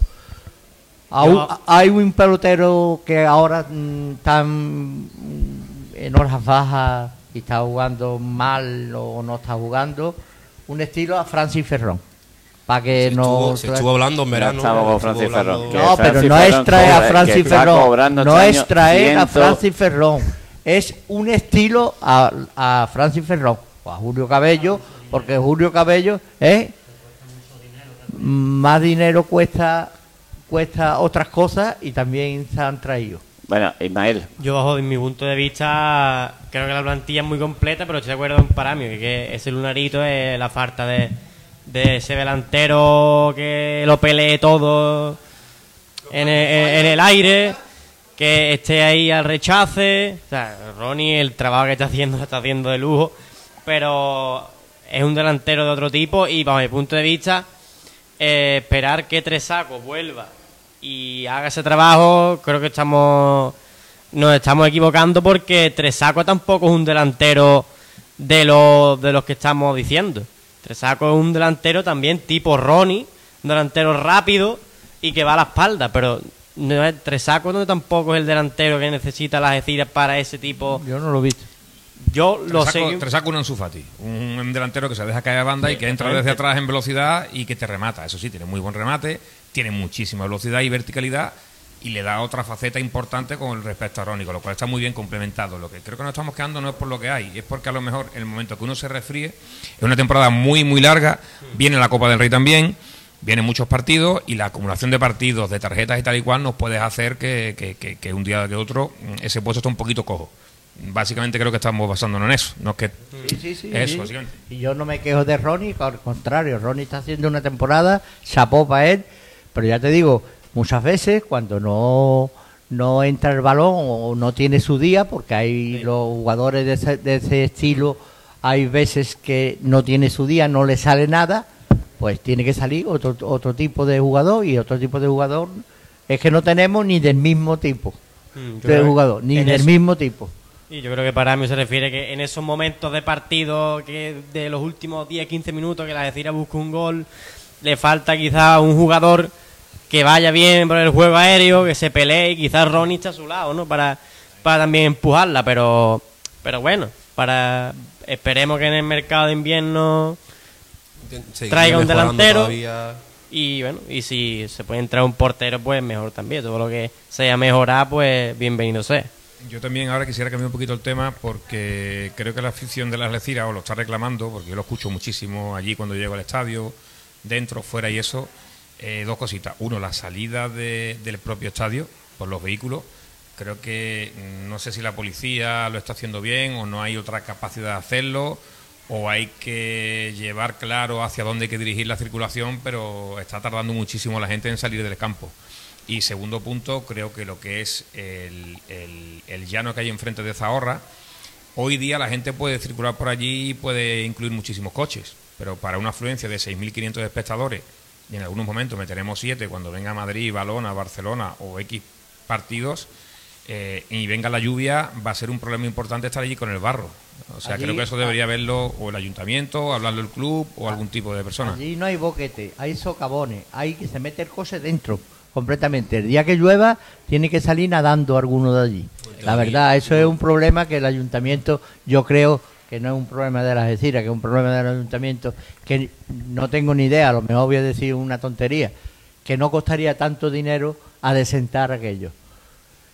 Hay un pelotero que ahora mm, está en horas bajas y está jugando mal o no está jugando, un estilo a Francis Ferrón. Para que no. se estuvo hablando en verano. Francis Ferrón. No, pero no es traer a Francis Ferrón. No es traer a Francis Ferrón. Es un estilo a, a Francis Ferrón o a Julio Cabello, porque Julio Cabello es. Más dinero cuesta cuesta otras cosas y también se han traído. Bueno, Ismael. Yo, bajo mi punto de vista, creo que la plantilla es muy completa, pero estoy de acuerdo con mí que ese lunarito es la falta de, ese delantero que lo pelee todo en el, aire, que esté ahí al rechace. O sea, Ronnie, el trabajo que está haciendo, lo está haciendo de lujo, pero es un delantero de otro tipo y, bajo mi punto de vista, eh, esperar que Tresaco vuelva y haga ese trabajo, creo que estamos nos estamos equivocando porque Tresaco tampoco es un delantero de los de los que estamos diciendo. Tresaco es un delantero también tipo Ronnie, un delantero rápido y que va a la espalda, pero no es Tresaco no tampoco es el delantero que necesita las Algeciras para ese tipo. Yo no lo he visto. Yo lo sé. Tresaco un Anzufati, un delantero que se deja caer a banda y que entra desde atrás en velocidad y que te remata. Eso sí, tiene muy buen remate tiene muchísima velocidad y verticalidad y le da otra faceta importante con respecto a Rónico, lo cual está muy bien complementado. Lo que creo que nos estamos quedando no es por lo que hay, es porque a lo mejor en el momento que uno se resfríe, es una temporada muy, muy larga, viene la Copa del Rey también, vienen muchos partidos y la acumulación de partidos, de tarjetas y tal y cual nos puede hacer que, que, un día que otro mm, ese puesto esté un poquito cojo. Básicamente creo que estamos basándonos en eso, no que sí, sí, sí, eso, Y yo no me quejo de Ronnie, al contrario, Ronnie está haciendo una temporada, chapó para él pero ya te digo, muchas veces cuando no, no entra el balón o no tiene su día, porque hay los jugadores de ese, de ese estilo, hay veces que no tiene su día, no le sale nada, pues tiene que salir otro, otro tipo de jugador y otro tipo de jugador es que no tenemos ni del mismo tipo mm, de jugador, ni del mismo tipo. Y yo creo que para mí se refiere que en esos momentos de partido que de los últimos 10-15 minutos que la Decira busca un gol, le falta quizá un jugador que vaya bien por el juego aéreo, que se pelee y quizás Ronnie está a su lado, ¿no? Para, para también empujarla, pero, pero bueno, para esperemos que en el mercado de invierno traiga un delantero y bueno, y si se puede entrar un portero, pues mejor también. Todo lo que sea mejorar, pues bienvenido sea. Yo también ahora quisiera cambiar un poquito el tema porque creo que la afición de las Leciras o lo está reclamando, porque yo lo escucho muchísimo allí cuando llego al estadio, dentro, fuera y eso, eh, dos cositas. Uno, la salida del propio estadio por los vehículos. Creo que mm, no sé si la policía lo está haciendo bien o no hay otra capacidad de hacerlo o hay que llevar claro hacia dónde hay que dirigir la circulación, pero está tardando muchísimo la gente en salir del campo. Y segundo punto, creo que lo que es el, el llano que hay enfrente de Zahorra, hoy día la gente puede circular por allí y puede incluir muchísimos coches, pero para una afluencia de 6.500 espectadores y en algunos momentos meteremos siete cuando venga Madrid, Balona, Barcelona o X partidos, eh, y venga la lluvia, va a ser un problema importante estar allí con el barro. O sea, creo que eso debería verlo o el ayuntamiento, o hablarlo el club, o algún tipo de persona. Allí no hay boquete, hay socavones, hay que se mete el coche dentro completamente. El día que llueva, tiene que salir nadando alguno de allí. La verdad, eso es un problema que el ayuntamiento, yo creo que no es un problema de la Algeciras, que es un problema del ayuntamiento, que no tengo ni idea, a lo mejor voy a decir una tontería, que no costaría tanto dinero adesentar aquello.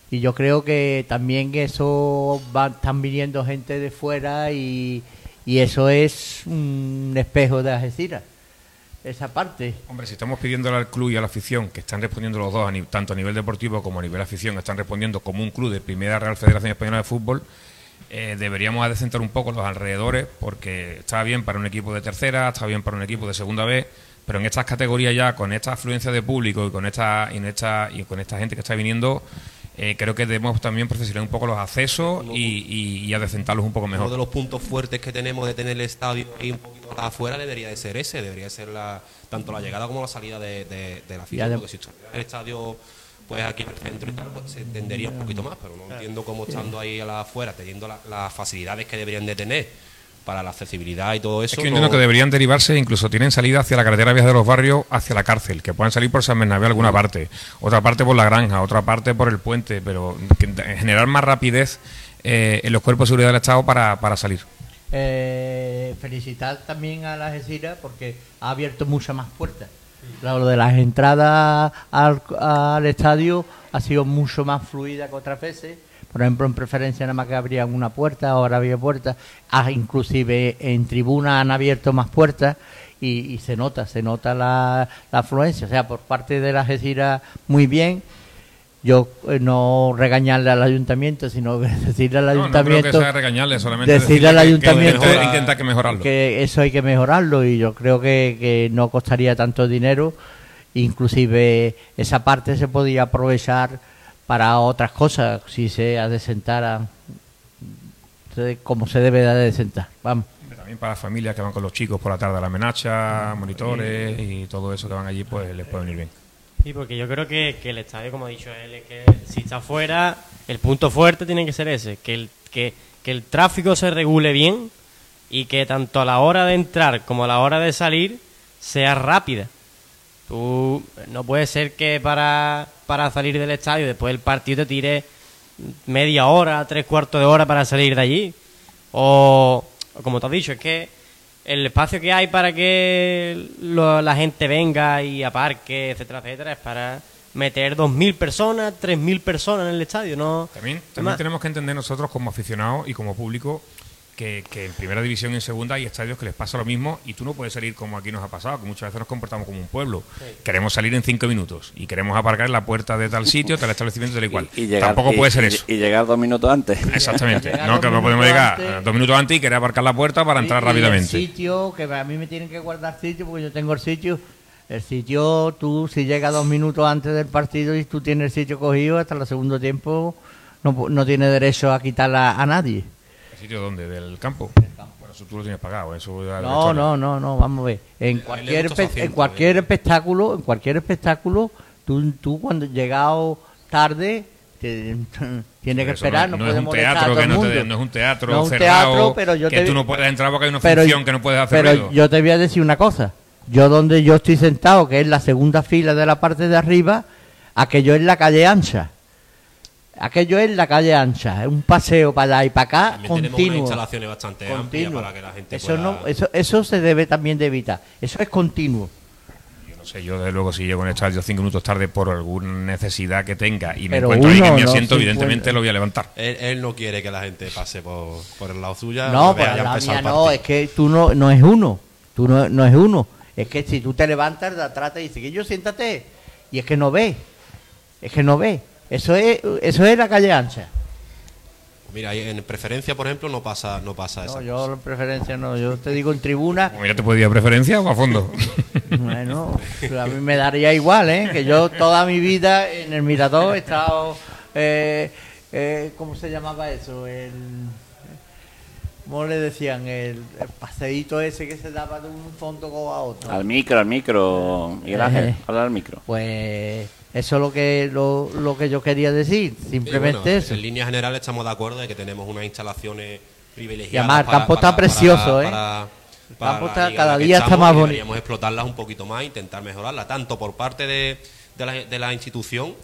Y yo creo que también eso va, están viniendo gente de fuera y, y eso es un espejo de Algeciras esa parte. Hombre, si estamos pidiéndole al club y a la afición, que están respondiendo los dos, tanto a nivel deportivo como a nivel afición, están respondiendo como un club de Primera Real Federación Española de Fútbol, eh, deberíamos adecentar un poco los alrededores, porque está bien para un equipo de tercera, está bien para un equipo de segunda B, pero en estas categorías ya, con esta afluencia de público y con esta, y, esta, y con esta gente que está viniendo, eh, creo que debemos también profesionalizar un poco los accesos y, y, adecentarlos un poco mejor. Uno de los puntos fuertes que tenemos de tener el estadio ahí un poquito afuera debería de ser ese, debería ser la, tanto la llegada como la salida de, de, la fiesta, porque si el estadio pues aquí en el centro y tal, pues se entendería un poquito más, pero no entiendo cómo estando ahí afuera, teniendo las facilidades que deberían de tener para la accesibilidad y todo eso. Es que entiendo que deberían derivarse, incluso tienen salida hacia la carretera Vías de los Barrios, hacia la cárcel, que puedan salir por San Bernabé alguna parte, otra parte por la granja, otra parte por el puente, pero generar más rapidez eh, en los cuerpos de seguridad del Estado para, para salir. Eh, felicitar también a la Algeciras porque ha abierto muchas más puertas. Claro, lo de las entradas al, al estadio ha sido mucho más fluida que otras veces por ejemplo, en preferencia nada más que abrían una puerta, ahora había puertas. Ah, inclusive en tribuna han abierto más puertas y, se nota, se nota la, afluencia. O sea, por parte de la Algeciras muy bien. Yo eh, no regañarle al ayuntamiento, sino decirle al ayuntamiento. No, no que regañarle, solamente decirle al ayuntamiento que, mejorarlo. Que eso hay que mejorarlo y yo creo que, que no costaría tanto dinero. Inclusive esa parte se podía aprovechar para otras cosas, si se adesentara como se debe de adesentar. Vamos. También para las familias que van con los chicos por la tarde a la menacha, monitores y todo eso que van allí, pues les puede venir bien. Sí, porque yo creo que, el estadio, como ha dicho él, que si está fuera, el punto fuerte tiene que ser ese, que el, que, que el tráfico se regule bien y que tanto a la hora de entrar como a la hora de salir sea rápida. Tú no puede ser que para, para salir del estadio después del partido te tire media hora, tres cuartos de hora para salir de allí. O, como te has dicho, es que el espacio que hay para que la gente venga y aparque, etcétera, etcétera, es para meter 2.000 personas, 3.000 personas en el estadio, ¿no? También, también tenemos que entender nosotros como aficionados y como público que, en primera división y en segunda hay estadios que les pasa lo mismo y tú no puedes salir como aquí nos ha pasado, que muchas veces nos comportamos como un pueblo. Queremos salir en cinco minutos y queremos aparcar en la puerta de tal sitio, tal establecimiento, tal y cual. Tampoco puede ser eso. Y llegar dos minutos antes. Exactamente. no, que no podemos llegar dos minutos antes y querer aparcar la puerta para entrar rápidamente. El sitio, que a mí me tienen que guardar sitio porque yo tengo el sitio. El sitio, tú si llegas dos minutos antes del partido y tú tienes el sitio cogido, hasta el segundo tiempo no, no tienes derecho a quitarla a nadie sitio dónde? ¿Del campo? Bueno, eso tú lo tienes pagado, eso No, no, no, no, vamos a ver. En cualquier, en cualquier espectáculo, en cualquier espectáculo, tú, tú cuando llegado tarde tienes que esperar, no, no, es un teatro que no, te, no, es un teatro cerrado, pero yo que tú no puedes entrar porque hay una función que no puedes hacer Pero yo te voy a decir una cosa, yo donde yo estoy sentado, que es la segunda fila de la parte de arriba, aquello es la calle ancha. Aquello es la calle ancha, es un paseo para allá y para acá también continuo. Tenemos instalaciones bastante amplias para que la gente eso no, eso, eso se debe también de evitar. Eso es continuo. Yo no sé, yo desde luego si llego en estadio cinco minutos tarde por alguna necesidad que tenga y me encuentro ahí en mi asiento, evidentemente lo voy a levantar. Él, no quiere que la gente pase por, por el lado suyo. No, pero la mía no, es que tú no, no es uno. Tú no, no es uno. Es que si tú te levantas, la trata y dices que yo siéntate. Y es que no ve. Es que no ve. Eso es, eso es la calle ancha. Mira, en preferencia, por ejemplo, no pasa, no pasa no, yo en preferencia no, yo te digo en tribuna. Mira, te podía preferencia o a fondo. bueno, a mí me daría igual, ¿eh? Que yo toda mi vida en el Mirador he estado, eh, eh, ¿cómo se llamaba eso? El, ¿Cómo le decían? El, paseíto ese que se daba de un fondo a otro. Al micro, al micro, Miguel Ángel, al micro. Pues Eso es lo que, lo, lo que yo quería decir, simplemente eso. En línea general estamos de acuerdo de que tenemos unas instalaciones privilegiadas. Y además, el campo está precioso, ¿eh? el campo está, cada día está más bonito. Deberíamos explotarlas un poquito más, intentar mejorarla, tanto por parte de, de, la, de la institución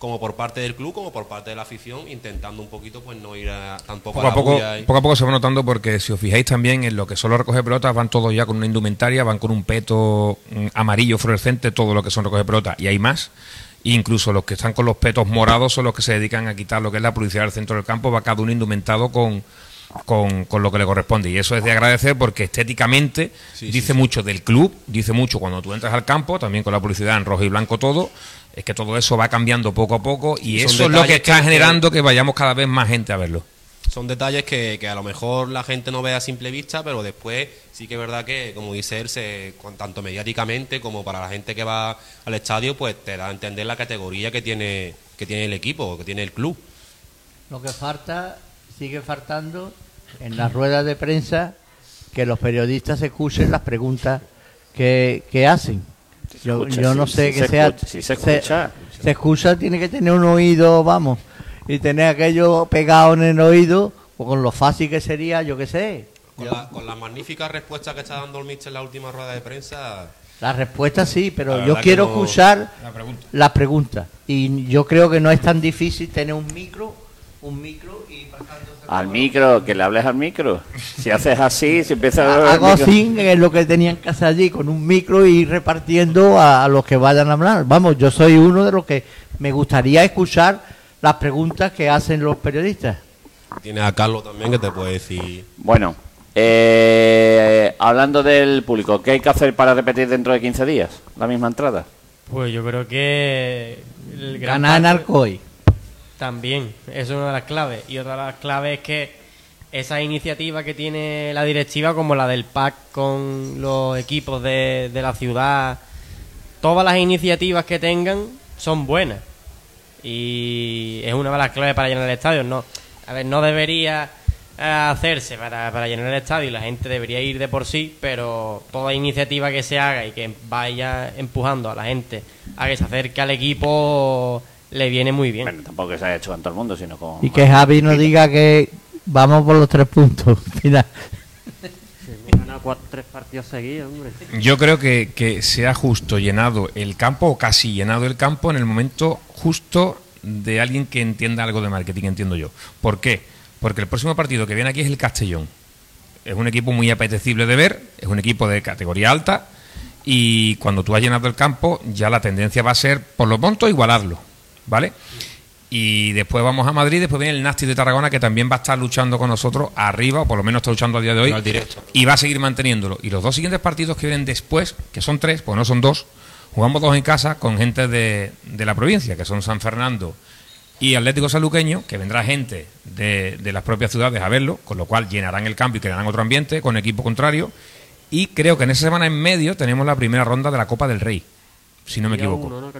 como por parte del club como por parte de la afición intentando un poquito pues no ir a, tampoco poco a, poco poco a poco se va notando porque si os fijáis también en lo que solo recoge pelotas van todos ya con una indumentaria van con un peto mm, amarillo fluorescente todo lo que son recoge pelotas y hay más. Incluso los que están con los petos morados son los que se dedican a quitar lo que es la publicidad del centro del campo va cada uno indumentado con con, con, lo que le corresponde. Y eso es de agradecer porque estéticamente dice mucho del club, dice mucho cuando tú entras al campo, también con la publicidad en rojo y blanco todo, es que todo eso va cambiando poco a poco y eso es lo que está generando que vayamos cada vez más gente a verlo. Son detalles que, que, a lo mejor la gente no ve a simple vista, pero después sí que es verdad que, como dice él, se, tanto mediáticamente como para la gente que va al estadio, pues te da a entender la categoría que tiene, que tiene el equipo, que tiene el club. Lo que falta, sigue faltando en las ruedas de prensa que los periodistas escuchen las preguntas que, que hacen yo, yo no sé que sea. si se escucha. Se, escucha, tiene que tener un oído, vamos, y tener aquello pegado en el oído, o con lo fácil que sería, yo qué sé. Con, la, con la magnífica respuesta que está dando el Mister en la última rueda de prensa. La respuesta sí, pero yo quiero escuchar las preguntas. Y yo creo que no es tan difícil tener un micro, un micro y al micro, que le hables al micro. Si haces así, si empiezas a... Hago así, es lo que tenían que hacer allí, con un micro y repartiendo a, los que vayan a hablar. Vamos, yo soy uno de los que me gustaría escuchar las preguntas que hacen los periodistas. Tienes a Carlos también que te puede decir... Bueno, eh, hablando del público, ¿qué hay que hacer para repetir dentro de 15 días la misma entrada? Pues yo creo que... El Ganar en Alcoy. También, es una de las claves. Y otra de las claves es que esa iniciativa que tiene la directiva, como la del PAC con los equipos de, la ciudad, todas las iniciativas que tengan son buenas. Y es una de las claves para llenar el estadio. No, a ver, no debería eh, hacerse para, para llenar el estadio y la gente debería ir de por sí, pero toda iniciativa que se haga y que vaya empujando a la gente a que se acerque al equipo le viene muy bien. Bueno, tampoco que se haya hecho con todo el mundo, sino con... Y que Javi no diga que vamos por los tres puntos. Mira. tres partidos seguidos, hombre. Yo creo que, que se ha justo llenado el campo, o casi llenado el campo, en el momento justo de alguien que entienda algo de marketing, entiendo yo. ¿Por qué? Porque el próximo partido que viene aquí es el Castellón. Es un equipo muy apetecible de ver, es un equipo de categoría alta y cuando tú has llenado el campo ya la tendencia va a ser, por lo pronto, igualarlo ¿vale? Y después vamos a Madrid, después viene el Nasty de Tarragona, que también va a estar luchando con nosotros arriba, o por lo menos está luchando a día de hoy, y va a seguir manteniéndolo. Y los dos siguientes partidos que vienen después, que son tres, pues no son dos, jugamos dos en casa con gente de, de la provincia, que son San Fernando y Atlético Saluqueño, que vendrá gente de, de, las propias ciudades a verlo, con lo cual llenarán el campo y crearán otro ambiente con equipo contrario. Y creo que en esa semana en medio tenemos la primera ronda de la Copa del Rey si no me equivoco.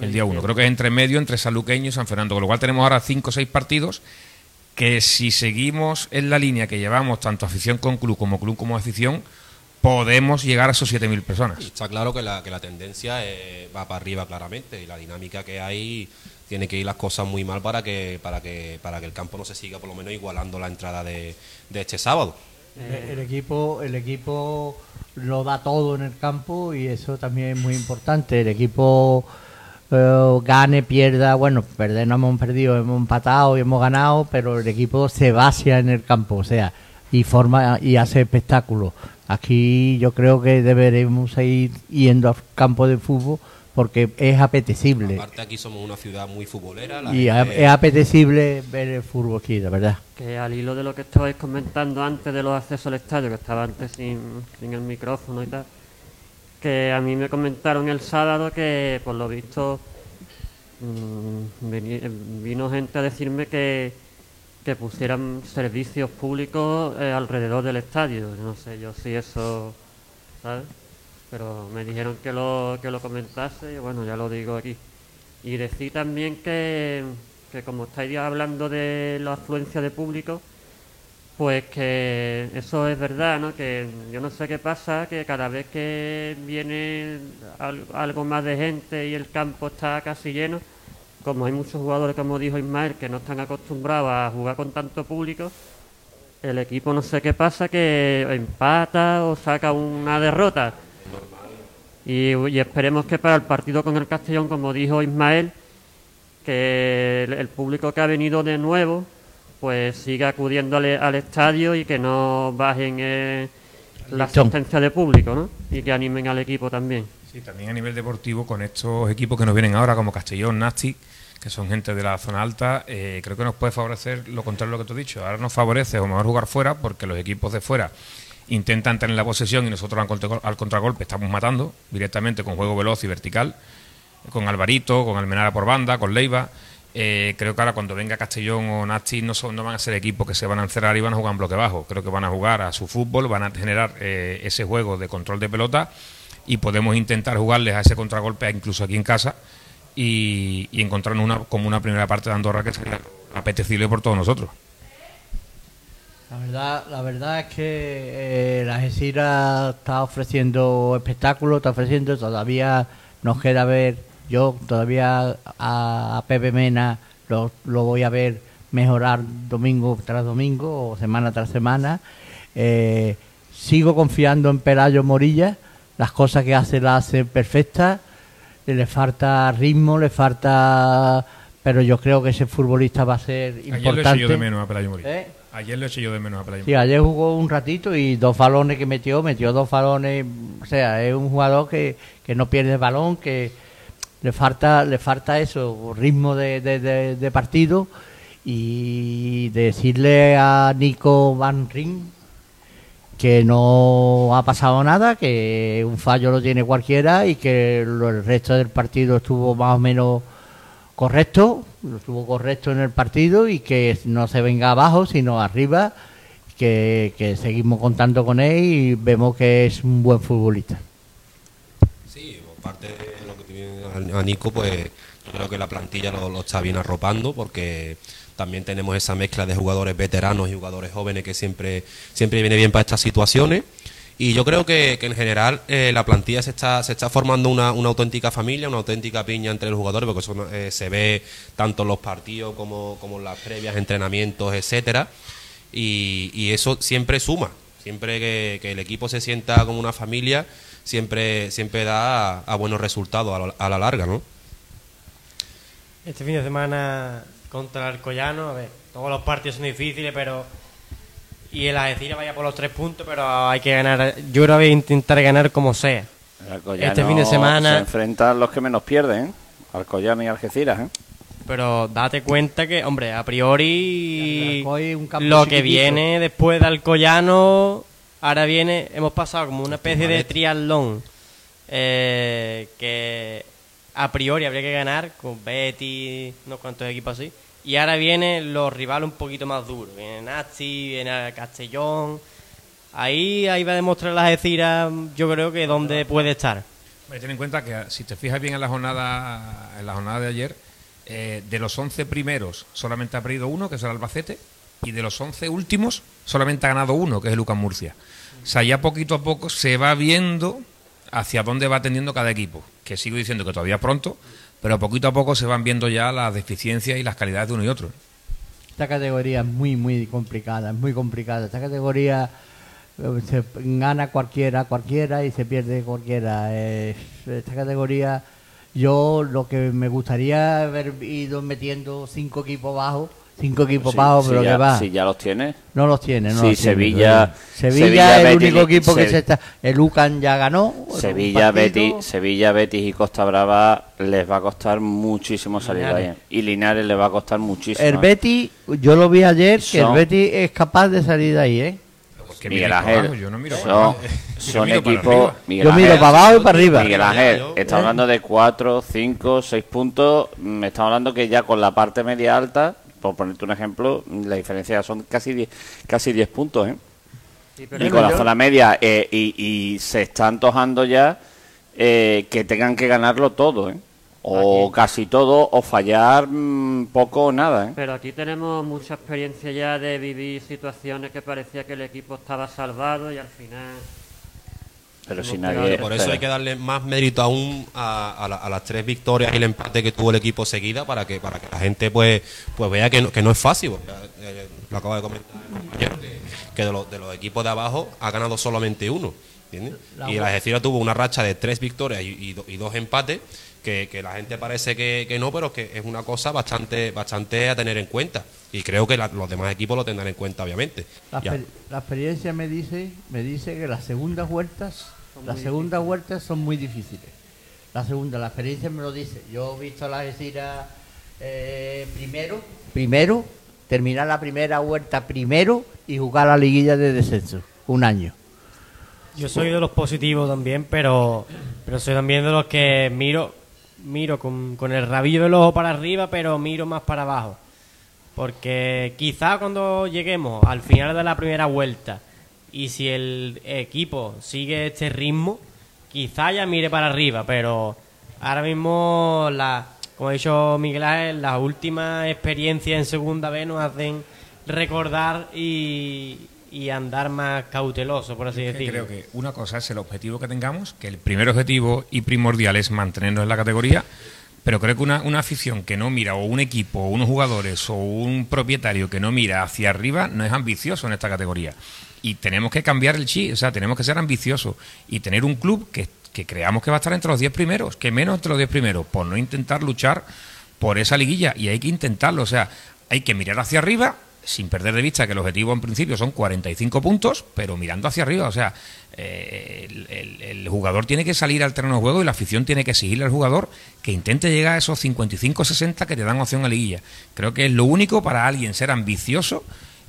el día 1, creo que es entre medio, entre Saluqueño y San Fernando, con lo cual tenemos ahora 5 o 6 partidos que si seguimos en la línea que llevamos, tanto afición con club como club como afición, podemos llegar a esos 7.000 personas. Está claro que la, que la tendencia va para arriba claramente y la dinámica que hay tiene que ir las cosas muy mal para que para que para que el campo no se siga por lo menos igualando la entrada de, de este sábado. El equipo el equipo lo da todo en el campo y eso también es muy importante. El equipo eh, gane, pierda, bueno, perder no hemos perdido, hemos empatado y hemos ganado, pero el equipo se vacía en el campo, o sea, y forma y hace espectáculo. Aquí yo creo que deberemos seguir yendo al campo de fútbol porque es apetecible. Aparte aquí somos una ciudad muy futbolera. y es apetecible ver el fútbol aquí, la verdad. Que al hilo de lo que estabais comentando antes de los accesos al estadio, que estaba antes sin, el micrófono y tal, que a mí me comentaron el sábado que por lo visto mm, vino gente a decirme que, que pusieran servicios públicos eh, alrededor del estadio. No sé yo si eso, ¿sabes? Pero me dijeron que lo, que lo comentase y bueno, ya lo digo aquí. Y decir también que, que como estáis hablando de la afluencia de público, Pues que eso es verdad, ¿no? Que yo no sé qué pasa, que cada vez que viene algo más de gente y el campo está casi lleno, como hay muchos jugadores, como dijo Ismael, que no están acostumbrados a jugar con tanto público, el equipo no sé qué pasa, que empata o saca una derrota. Y, y esperemos que para el partido con el Castellón, como dijo Ismael, que el público que ha venido de nuevo pues siga acudiendo al, estadio y que no bajen eh, la asistencia de público, ¿no? Y que animen al equipo también. Sí, también a nivel deportivo, con estos equipos que nos vienen ahora, como Castellón, Nastic, que son gente de la zona alta, eh, creo que nos puede favorecer lo contrario de lo que tú has dicho. Ahora nos favorece o mejor jugar fuera, porque los equipos de fuera intentan tener la posesión y nosotros al contragolpe estamos matando directamente con juego veloz y vertical, con Alvarito, con Almenara por banda, con Leiva. Eh, creo que ahora cuando venga Castellón o Nasti no, son, no van a ser equipos que se van a encerrar y van a jugar en bloque bajo. Creo que van a jugar a su fútbol, van a generar eh, ese juego de control de pelota y podemos intentar jugarles a ese contragolpe incluso aquí en casa y, encontrarnos una, como una primera parte de Andorra que sería apetecible por todos nosotros. La verdad, la verdad es que eh, la Gesira está ofreciendo espectáculos, está ofreciendo, todavía nos queda ver yo todavía a, Pepe Mena lo, voy a ver mejorar domingo tras domingo o semana tras semana. Eh, sigo confiando en Pelayo Morilla, las cosas que hace las hace perfectas, le falta ritmo, le falta... Pero yo creo que ese futbolista va a ser importante. Ayer lo yo de menos a Pelayo Morilla. ¿Eh? Ayer lo hecho yo de menos a Morilla. Sí, ayer jugó un ratito y dos balones que metió, metió dos balones. O sea, es un jugador que, que no pierde balón, que le falta, le falta eso, ritmo de, de, partido y decirle a Nico Van Ring que no ha pasado nada, que un fallo lo tiene cualquiera y que el resto del partido estuvo más o menos correcto, estuvo correcto en el partido y que no se venga abajo, sino arriba, que, que seguimos contando con él y vemos que es un buen futbolista. Sí, aparte a Nico, pues yo creo que la plantilla lo, está bien arropando porque también tenemos esa mezcla de jugadores veteranos y jugadores jóvenes que siempre, siempre viene bien para estas situaciones. Y yo creo que, en general eh, la plantilla se está, se está formando una, una, auténtica familia, una auténtica piña entre los jugadores, porque eso eh, se ve tanto en los partidos como, en las previas, entrenamientos, etcétera. Y, eso siempre suma, siempre que, que el equipo se sienta como una familia, siempre, siempre da a, buenos resultados a, la larga, ¿no? Este fin de semana contra el Alcoyano, a ver, todos los partidos son difíciles, pero y el Algeciras vaya por los tres puntos, pero hay que ganar. Yo creo que voy a intentar ganar como sea. este fin de semana se enfrentan los que menos pierden, ¿eh? Alcoyano y Algeciras, ¿eh? Pero date cuenta que, hombre, a priori lo que viene después de Alcoyano ahora viene, hemos pasado como una especie de triatlón eh, que a priori habría que ganar con Betty, no cuantos equipos así. Y ahora vienen los rivales un poquito más duros. Viene Nazi, viene Castellón. Ahí, ahí va a demostrar la Algeciras, yo creo que dónde puede estar. Ten en cuenta que si te fijas bien en la jornada, en la jornada de ayer, eh, de los 11 primeros solamente ha perdido uno, que es el Albacete, y de los 11 últimos solamente ha ganado uno, que es el Lucas Murcia. O sea, ya poquito a poco se va viendo hacia dónde va atendiendo cada equipo. Que sigo diciendo que todavía pronto, pero poquito a poco se van viendo ya las deficiencias y las calidades de uno y otro. Esta categoría es muy, muy complicada, es muy complicada. Esta categoría eh, se gana cualquiera, cualquiera y se pierde cualquiera. esta categoría, yo lo que me gustaría haber ido metiendo cinco equipos bajo cinco equipos pagos, pero que va. Si ya los tiene. No los tiene, no. Sí, Sevilla, Sevilla. es el único equipo que se está. El UCAN ya ganó. Sevilla, Betis, Sevilla, Betis y Costa Brava les va a costar muchísimo salir de ahí. Y Linares les va a costar muchísimo. El Betis, yo lo vi ayer, que el Betis es capaz de salir de ahí, ¿eh? Miguel Ángel, yo no miro son, son equipos. yo miro para abajo y para arriba. Miguel Ángel, está hablando de 4, 5, 6 puntos. Me está hablando que ya con la parte media alta por ponerte un ejemplo, la diferencia son casi 10 casi diez puntos, ¿eh? y con la zona media, eh, y, se está antojando ya eh, que tengan que ganarlo todo, ¿eh? o casi todo, o fallar mm, poco o nada. ¿eh? Pero aquí tenemos mucha experiencia ya de vivir situaciones que parecía que el equipo estaba salvado y al final pero si nadie. Por eso hay que darle más mérito aún a, las tres victorias y el empate que tuvo el equipo seguida para que para que la gente pues pues vea que no, que no es fácil. Eh, lo acabo de comentar que de, los, de los equipos de abajo ha ganado solamente uno. y la Algeciras tuvo una racha de tres victorias y, dos empates que, la gente parece que, no, pero que es una cosa bastante bastante a tener en cuenta. Y creo que los demás equipos lo tendrán en cuenta, obviamente. La, la, experiencia me dice me dice que las segundas vueltas las segundas vueltas son muy difíciles. La segunda, la experiencia me lo dice. Yo he visto a la Algeciras eh, primero, primero, terminar la primera vuelta primero y jugar la liguilla de descenso, un año. Yo soy de los positivos también, pero, pero soy también de los que miro, miro con, con el rabillo del ojo para arriba, pero miro más para abajo. Porque quizá cuando lleguemos al final de la primera vuelta y si el equipo sigue este ritmo, quizá ya mire para arriba, pero ahora mismo, la, como ha dicho Miguel Ángel, las últimas experiencias en segunda B nos hacen recordar y, andar más cauteloso, por así decirlo. Creo que una cosa es el objetivo que tengamos, que el primer objetivo y primordial es mantenernos en la categoría, pero creo que una, una, afición que no mira, o un equipo, o unos jugadores, o un propietario que no mira hacia arriba, no es ambicioso en esta categoría y tenemos que cambiar el chi, o sea, tenemos que ser ambiciosos y tener un club que, creamos que va a estar entre los 10 primeros, que menos entre los 10 primeros, por no intentar luchar por esa liguilla y hay que intentarlo, o sea, hay que mirar hacia arriba sin perder de vista que el objetivo en principio son 45 puntos, pero mirando hacia arriba, o sea, eh, el, jugador tiene que salir al terreno de juego y la afición tiene que seguirle al jugador que intente llegar a esos 55-60 que te dan opción a liguilla. Creo que es lo único para alguien ser ambicioso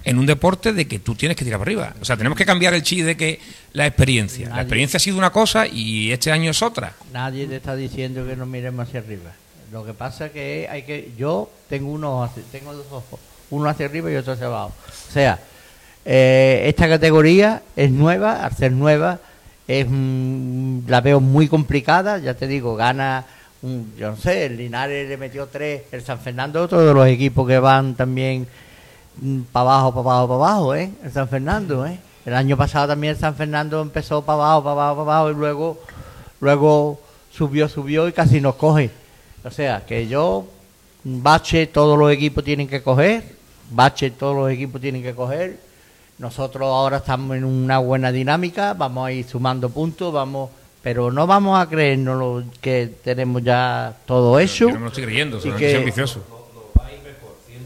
en un deporte de que tú tienes que tirar para arriba. O sea, tenemos que cambiar el chi de que la experiencia. la experiencia ha sido una cosa y este año es otra. Nadie te está diciendo que no miremos hacia arriba. Lo que pasa es que hay que yo tengo uno tengo dos ojos, uno hacia arriba y otro hacia abajo. O sea, eh, esta categoría es nueva, al ser nueva es la veo muy complicada, ya te digo, gana yo no sé, el Linares le metió tres, el San Fernando otro de los equipos que van también Mm, para abajo, para abajo, para abajo, ¿eh? El San Fernando, ¿eh? El año pasado también el San Fernando empezó para abajo, para abajo, para abajo y luego, luego subió, subió y casi nos coge. O sea, que yo, bache todos los equipos tienen que coger, bache todos los equipos tienen que coger. Nosotros ahora estamos en una buena dinámica, vamos a ir sumando puntos, vamos pero no vamos a creernos que tenemos ya todo hecho. Yo no me estoy creyendo, soy ambicioso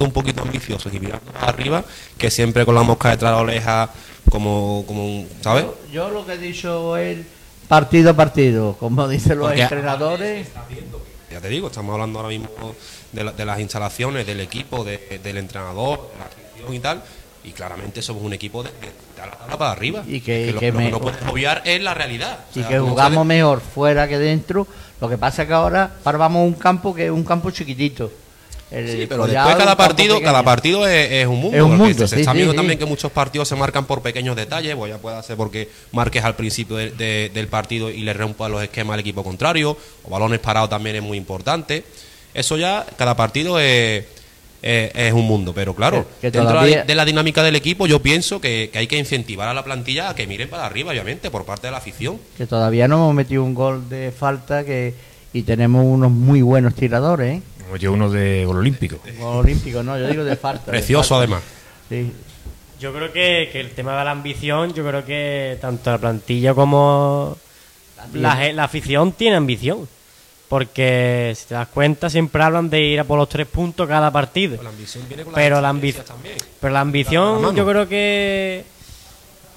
un poquito ambicioso y mirando arriba que siempre con la mosca detrás de la oreja como, como ¿sabes? Yo, lo que he dicho es partido a partido, como dicen los entrenadores. Ya te digo, estamos hablando ahora mismo de, las instalaciones, del equipo, del entrenador, de la afición y tal, y claramente somos un equipo de, la tabla para arriba. Y que, lo, que, no puedes obviar es la realidad. Y que jugamos mejor fuera que dentro. Lo que pasa es que ahora paramos un campo que es un campo chiquitito sí, pero después cada partido, cada partido es, un mundo. Es un mundo se está viendo también que muchos partidos se marcan por pequeños detalles, pues ya puede ser porque marques al principio del partido y le rompa los esquemas al equipo contrario, o balones parados también es muy importante. Eso ya, cada partido es, es, un mundo, pero claro, dentro de la dinámica del equipo yo pienso que, que, hay que incentivar a la plantilla a que miren para arriba, obviamente, por parte de la afición. Que todavía no hemos metido un gol de falta que y tenemos unos muy buenos tiradores, ¿eh? Oye, uno de gol olímpico. Gol olímpico, no, yo digo de falta. Precioso, además. Sí. Yo creo que, que, el tema de la ambición, yo creo que tanto la plantilla como la, la afición tiene ambición. Porque si te das cuenta, siempre hablan de ir a por los tres puntos cada partido. Pero la ambición viene con pero, la ambición pero la ambición, yo creo que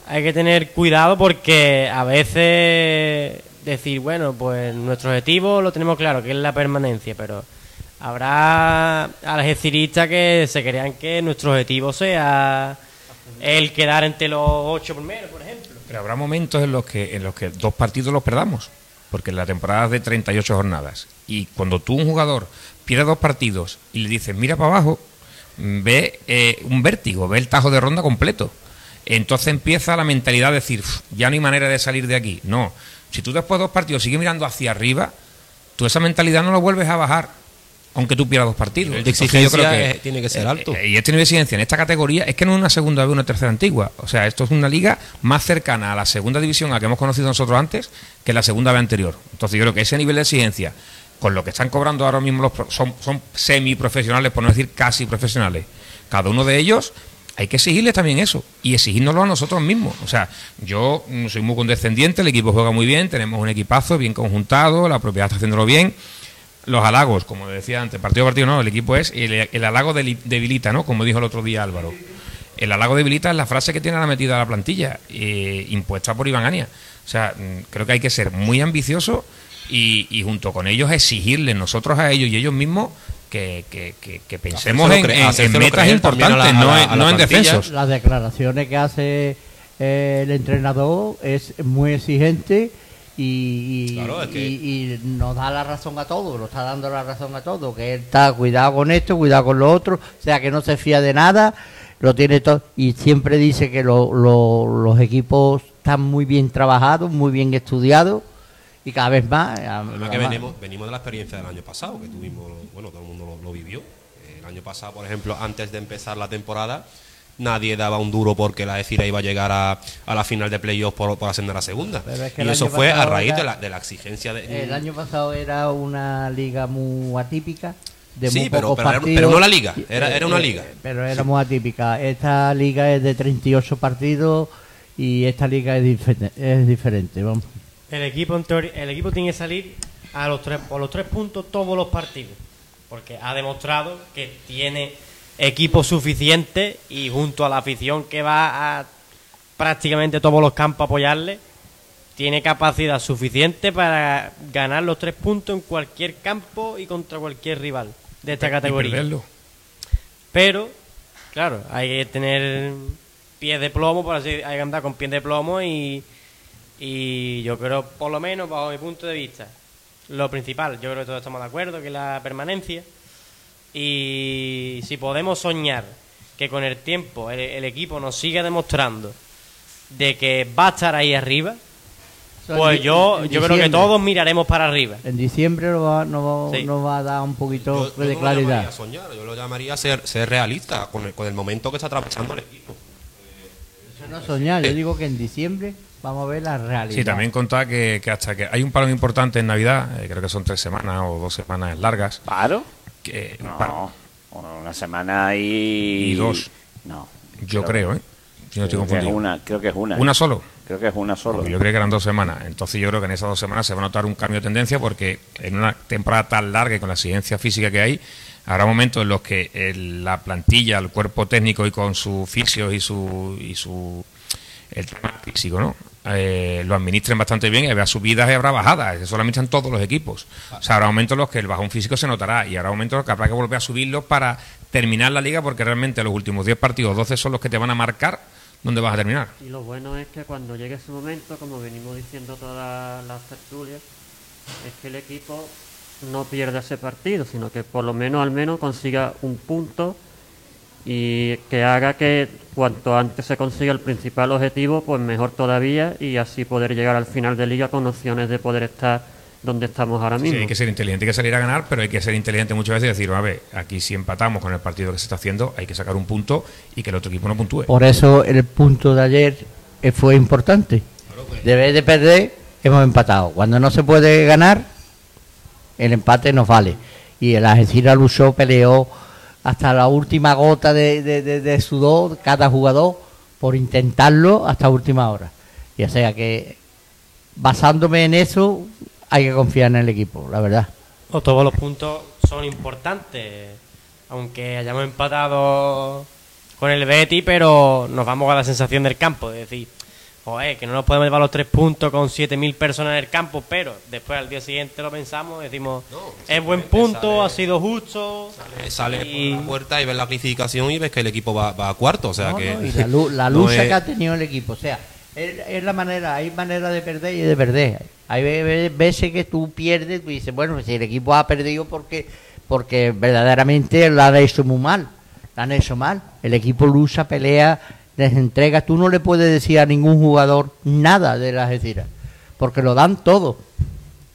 hay que tener cuidado porque a veces decir, bueno, pues nuestro objetivo lo tenemos claro, que es la permanencia, pero habrá algeciristas que se crean que nuestro objetivo sea el quedar entre los ocho primeros, por ejemplo. Pero habrá momentos en los que en los que dos partidos los perdamos, porque la temporada es de 38 jornadas. Y cuando tú, un jugador, pierde dos partidos y le dices, mira para abajo, ve eh, un vértigo, ve el tajo de ronda completo. Entonces empieza la mentalidad de decir, ya no hay manera de salir de aquí. No, si tú después de dos partidos sigues mirando hacia arriba, tú esa mentalidad no la vuelves a bajar aunque tú pierdas dos partidos. El de exigencia tiene que ser alto. Eh, y este nivel de exigencia en esta categoría es que no es una segunda vez una tercera antigua. O sea, esto es una liga más cercana a la segunda división a la que hemos conocido nosotros antes que la segunda vez anterior. Entonces yo creo que ese nivel de exigencia, con lo que están cobrando ahora mismo los son, son semiprofesionales, por no decir casi profesionales, cada uno de ellos hay que exigirles también eso y exigírnoslo a nosotros mismos. O sea, yo mm, soy muy condescendiente, el equipo juega muy bien, tenemos un equipazo bien conjuntado, la propiedad está haciéndolo bien los halagos, como decía antes, partido a partido no, el equipo es, el, el halago debilita, ¿no? Como dijo el otro día Álvaro. El halago debilita es la frase que tiene la metida a la plantilla, eh, impuesta por Iván Ania. O sea, mm, creo que hay que ser muy ambicioso y, junto con ellos exigirles nosotros a ellos y ellos mismos que, que, pensemos en, metas importantes, no, en defensos. Las declaraciones que hace eh, el entrenador es muy exigente y, y, nos da la razón a todos, nos está dando la razón a todos, que él está cuidado con esto, cuidado con lo otro, o sea que no se fía de nada, lo tiene todo y siempre dice que los equipos están muy bien trabajados, muy bien estudiados y cada vez más. que venimos, venimos de la experiencia del año pasado, que tuvimos, bueno, todo el mundo lo vivió. El año pasado, por ejemplo, antes de empezar la temporada, nadie daba un duro porque la Ecira iba a llegar a, a la final de playoffs por, por ascender a segunda. y eso fue a raíz de, la, de la exigencia. De, el año pasado era una liga muy atípica. De sí, muy pero, pero, pero, no la liga, era, era una eh, liga. Pero era muy atípica. Esta liga es de 38 partidos y esta liga es, diferente, es diferente. Vamos. El equipo, el equipo tiene que salir a los tres, por los tres puntos todos los partidos, porque ha demostrado que tiene equipo suficiente y junto a la afición que va a prácticamente todos los campos a apoyarle, tiene capacidad suficiente para ganar los tres puntos en cualquier campo y contra cualquier rival de esta categoría. Pero, claro, hay que tener pies de plomo, por así hay que andar con pies de plomo y, y yo creo, por lo menos, bajo mi punto de vista, lo principal, yo creo que todos estamos de acuerdo, que es la permanencia y si podemos soñar que con el tiempo el, equipo nos siga demostrando de que va a estar ahí arriba, pues yo, yo creo que todos miraremos para arriba. En diciembre nos va, va, a dar un poquito de claridad. yo lo llamaría ser, ser realista con el, con el momento que está atravesando el equipo. Eso no es soñar, yo digo que en diciembre vamos a ver la realidad. Sí, también contar que, hasta que hay un paro importante en Navidad, eh, creo que son tres semanas o dos semanas largas. ¿Paro? No, una semana y... y dos. No. Yo creo, ¿eh? Si no estoy confundido. una, creo que es una. ¿Una solo? Creo que es una solo. yo creo que eran dos semanas. Entonces yo creo que en esas dos semanas se va a notar un cambio de tendencia porque en una temporada tan larga y con la exigencia física que hay, habrá momentos en los que la plantilla, el cuerpo técnico y con sus fisios y su, y su el tema físico, ¿no? Eh, lo administren bastante bien y habrá subidas y habrá bajadas. Eso lo administran todos los equipos. O sea, habrá momentos en los que el bajón físico se notará y habrá momentos en los que habrá que volver a subirlo para terminar la liga porque realmente los últimos 10 partidos, 12 son los que te van a marcar dónde vas a terminar. Y lo bueno es que cuando llegue ese momento, como venimos diciendo todas las tertulias, es que el equipo no pierda ese partido, sino que por lo menos al menos consiga un punto y que haga que cuanto antes se consiga el principal objetivo, pues mejor todavía y así poder llegar al final de liga con opciones de poder estar donde estamos ahora mismo. Sí, hay que ser inteligente, hay que salir a ganar, pero hay que ser inteligente muchas veces y decir, a ver, aquí si empatamos con el partido que se está haciendo, hay que sacar un punto y que el otro equipo no puntúe. Por eso el punto de ayer eh, fue importante. Debe de perder, hemos empatado. Cuando no se puede ganar, el empate nos vale. Y el Algeciras luchó, peleó hasta la última gota de, sudor cada jugador por intentarlo hasta última hora. Y o sea que basándome en eso hay que confiar en el equipo, la verdad. todos los puntos son importantes, aunque hayamos empatado con el Betty, pero nos vamos a la sensación del campo, es decir, joder, que no nos podemos llevar los tres puntos con 7.000 personas en el campo, pero después al día siguiente lo pensamos, decimos, es buen punto, ha sido justo. Sale, por la puerta y ves la clasificación y ves que el equipo va, a cuarto, o sea que... la, lucha que ha tenido el equipo, o sea, es, la manera, hay manera de perder y de perder. Hay veces que tú pierdes, tú dices, bueno, si el equipo ha perdido porque porque verdaderamente lo han hecho muy mal, lo han hecho mal. El equipo lucha, pelea, les entrega. Tú no le puedes decir a ningún jugador nada de las Algeciras, porque lo dan todo.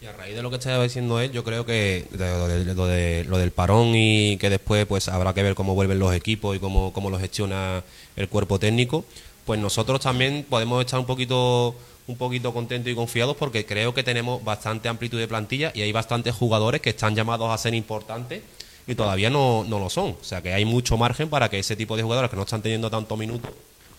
a raíz de lo que estaba diciendo él, yo creo que lo, del parón y que después pues habrá que ver cómo vuelven los equipos y cómo, cómo lo gestiona el cuerpo técnico, pues nosotros también podemos estar un poquito un poquito contentos y confiados porque creo que tenemos bastante amplitud de plantilla y hay bastantes jugadores que están llamados a ser importantes y todavía no, no lo son. O sea que hay mucho margen para que ese tipo de jugadores que no están teniendo tantos minutos,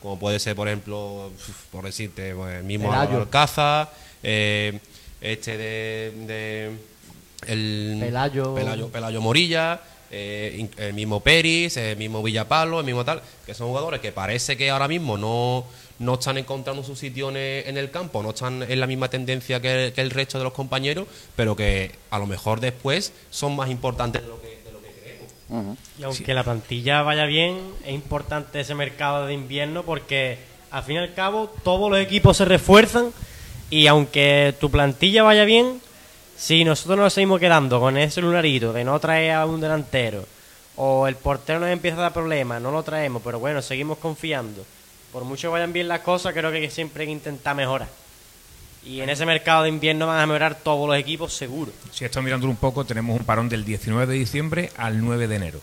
como puede ser, por ejemplo, por decirte, pues, el mismo Alcázar, eh, este de, el Pelayo. Pelayo, Morilla, eh, el mismo Peris, el mismo Villapalo, el mismo tal, que son jugadores que parece que ahora mismo no, no están encontrando su sitio en el campo, no están en la misma tendencia que, el resto de los compañeros, pero que a lo mejor después son más importantes de lo que, Y aunque la plantilla vaya bien, es importante ese mercado de invierno porque al fin y al cabo todos los equipos se refuerzan y aunque tu plantilla vaya bien, si nosotros nos seguimos quedando con ese lunarito de no traer a un delantero o el portero nos empieza a dar problemas, no lo traemos, pero bueno, seguimos confiando. Por mucho que vayan bien las cosas, creo que siempre hay que intentar mejorar. Y en ese mercado de invierno van a mejorar todos los equipos, seguro. Si estoy mirando un poco, tenemos un parón del 19 de diciembre al 9 de enero.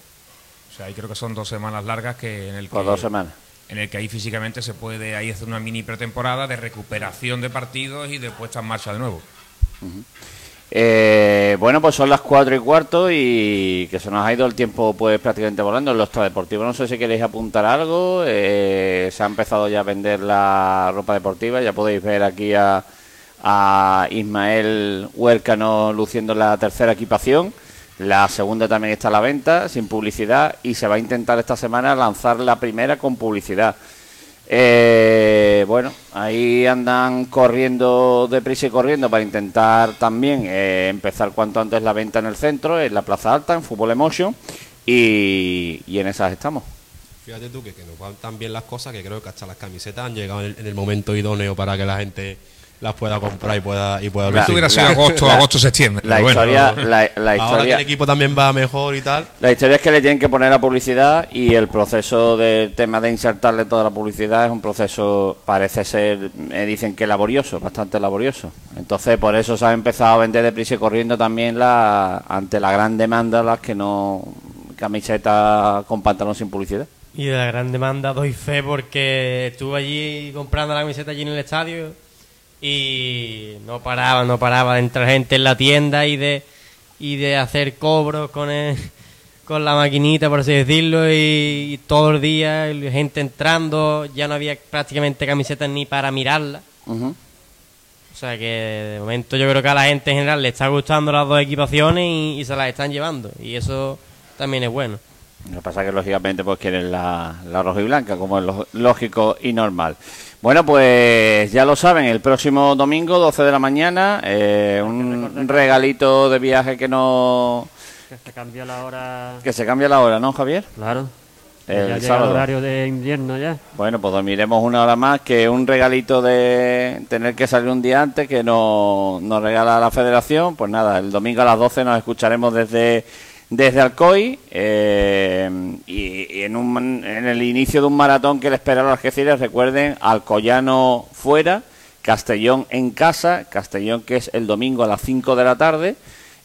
O sea, ahí creo que son dos semanas largas que en el que, dos semanas. En el que ahí físicamente se puede ahí hacer una mini pretemporada de recuperación de partidos y de puesta en marcha de nuevo. Eh, bueno, pues son las cuatro y cuarto y que se nos ha ido el tiempo pues prácticamente volando en los deportivos. No sé si queréis apuntar algo. Eh, se ha empezado ya a vender la ropa deportiva. Ya podéis ver aquí a, a Ismael Huércano luciendo la tercera equipación. La segunda también está a la venta, sin publicidad, y se va a intentar esta semana lanzar la primera con publicidad. Eh, bueno, ahí andan corriendo deprisa y corriendo para intentar también eh, empezar cuanto antes la venta en el centro, en la Plaza Alta, en Fútbol Emotion, y, en esas estamos. Fíjate tú que, que, nos tan bien las cosas que creo que hasta las camisetas han llegado en el momento idóneo para que la gente las pueda comprar y pueda y pueda Si hubiera sido agosto, agosto septiembre. La historia, la, historia, ahora que el equipo también va mejor y tal. La historia es que le tienen que poner la publicidad y el proceso del tema de insertarle toda la publicidad es un proceso, parece ser, me dicen que laborioso, bastante laborioso. Entonces por eso se ha empezado a vender deprisa y corriendo también la ante la gran demanda las que no camisetas con pantalón sin publicidad. Y de la gran demanda doy fe porque estuve allí comprando la camiseta allí en el estadio y no paraba, no paraba de entrar gente en la tienda y de, y de hacer cobros con, con la maquinita, por así decirlo, y, todo el día gente entrando, ya no había prácticamente camisetas ni para mirarla. O sea que de momento yo creo que a la gente en general le está gustando las dos equipaciones y, se las están llevando, y eso también es bueno. Lo que pasa es que lógicamente pues quieren la, la roja y blanca, como es lógico y normal. Bueno, pues ya lo saben, el próximo domingo, 12 de la mañana, eh, un regalito de viaje que no... Que se cambia la hora... Que se cambia la hora, ¿no, Javier? Claro. El ya horario de invierno ya. Bueno, pues dormiremos una hora más, que un regalito de tener que salir un día antes que nos, nos regala la federación. Pues nada, el domingo a las 12 nos escucharemos desde desde Alcoy eh, y, en, un, en, el inicio de un maratón que le espera a los Algeciras, recuerden, Alcoyano fuera, Castellón en casa, Castellón que es el domingo a las 5 de la tarde,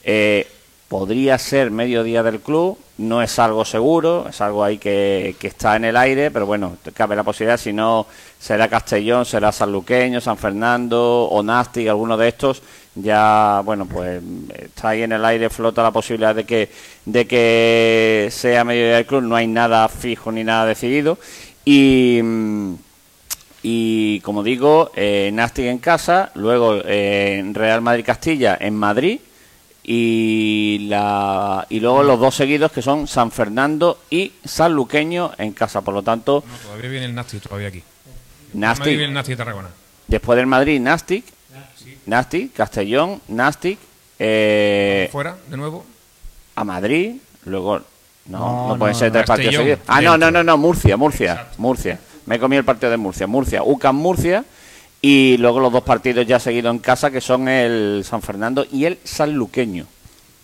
eh, podría ser mediodía del club, no es algo seguro, es algo ahí que, que, está en el aire, pero bueno, cabe la posibilidad, si no será Castellón, será Sanluqueño, San Fernando o Nasti, alguno de estos, ya bueno pues está ahí en el aire flota la posibilidad de que de que sea mediodía del club. No hay nada fijo ni nada decidido. Y y como digo eh, Nastic en casa luego eh, Real Madrid Castilla en Madrid y la y luego los dos seguidos que son San Fernando y San Luqueño en casa. Por lo tanto todavía viene el Nastic todavía aquí. Nastic, después del Madrid Nastic Nastic, Castellón, Nastic. Eh, ¿Fuera de nuevo? A Madrid, luego. No, no, pueden ser tres partidos seguidos. Ah, no, no, no, no, Murcia, Murcia, Murcia. Me he comido el partido de Murcia. Murcia, UCAM Murcia. Y luego los dos partidos ya seguidos en casa, que son el San Fernando y el Sanluqueño.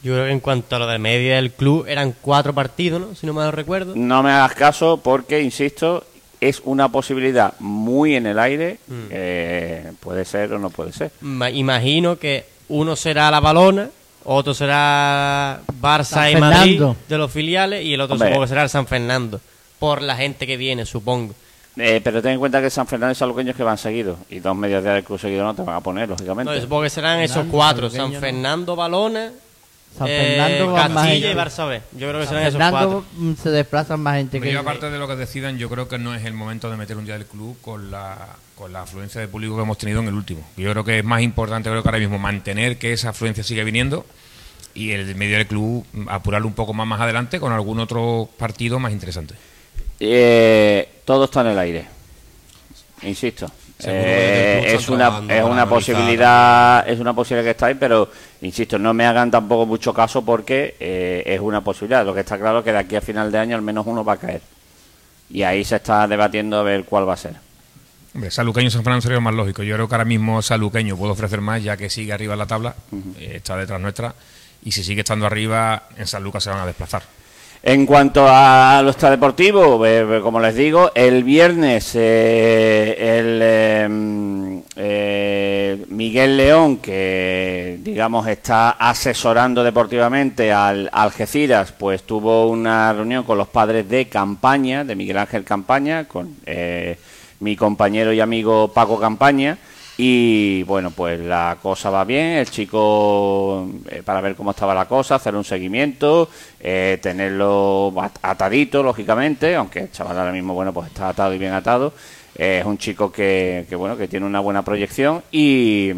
Yo creo que en cuanto a lo de media del club, eran cuatro partidos, ¿no? Si no me lo recuerdo. No me hagas caso porque, insisto, es una posibilidad muy en el aire. Mm. Eh, puede ser o no puede ser. Imagino que uno será la balona, otro será Barça San y Madrid Fernando. de los filiales y el otro Hombre. supongo que será el San Fernando, por la gente que viene, supongo. Eh, pero ten en cuenta que San Fernando y Saluqueños que van seguidos. Y dos medios de del club seguido no te van a poner, lógicamente. No, supongo que serán esos cuatro, San ¿no? Fernando, Balona, San eh, Fernando va más Castilla y B. Yo creo que San serán esos Fernando cuatro. mm, se desplazan más gente Pero que yo, aparte de lo que decidan, yo creo que no es el momento de meter un día del club con la, con la afluencia de público que hemos tenido en el último. Yo creo que es más importante, creo que ahora mismo, mantener que esa afluencia siga viniendo y el medio del club mm, apurarlo un poco más más adelante con algún otro partido más interesante. Eh, todo está en el aire. Insisto. Eh, es una, es una posibilidad es una posibilidad que está ahí pero insisto no me hagan tampoco mucho caso porque eh, es una posibilidad. Lo que está claro es que de aquí a final de año al menos uno va a caer. Y ahí se está debatiendo a ver cuál va a ser. Hombre, Saluqueño y San Fernando sería lo más lógico. Yo creo que ahora mismo Saluqueño puede ofrecer más ya que sigue arriba en la tabla, eh, está detrás nuestra y si sigue estando arriba, en San Lucas se van a desplazar. En cuanto a lo extradeportivo, eh, como les digo, el viernes eh, el eh, eh, Miguel León, que digamos está asesorando deportivamente al Algeciras, pues tuvo una reunión con los padres de Campaña, de Miguel Ángel Campaña, con eh, mi compañero y amigo Paco Campaña. Y bueno, pues la cosa va bien, el chico, eh, para ver cómo estaba la cosa, hacer un seguimiento, eh, tenerlo at- atadito, lógicamente, aunque el chaval ahora mismo, bueno, pues está atado y bien atado. Eh, es un chico que, que, bueno, que tiene una buena proyección y,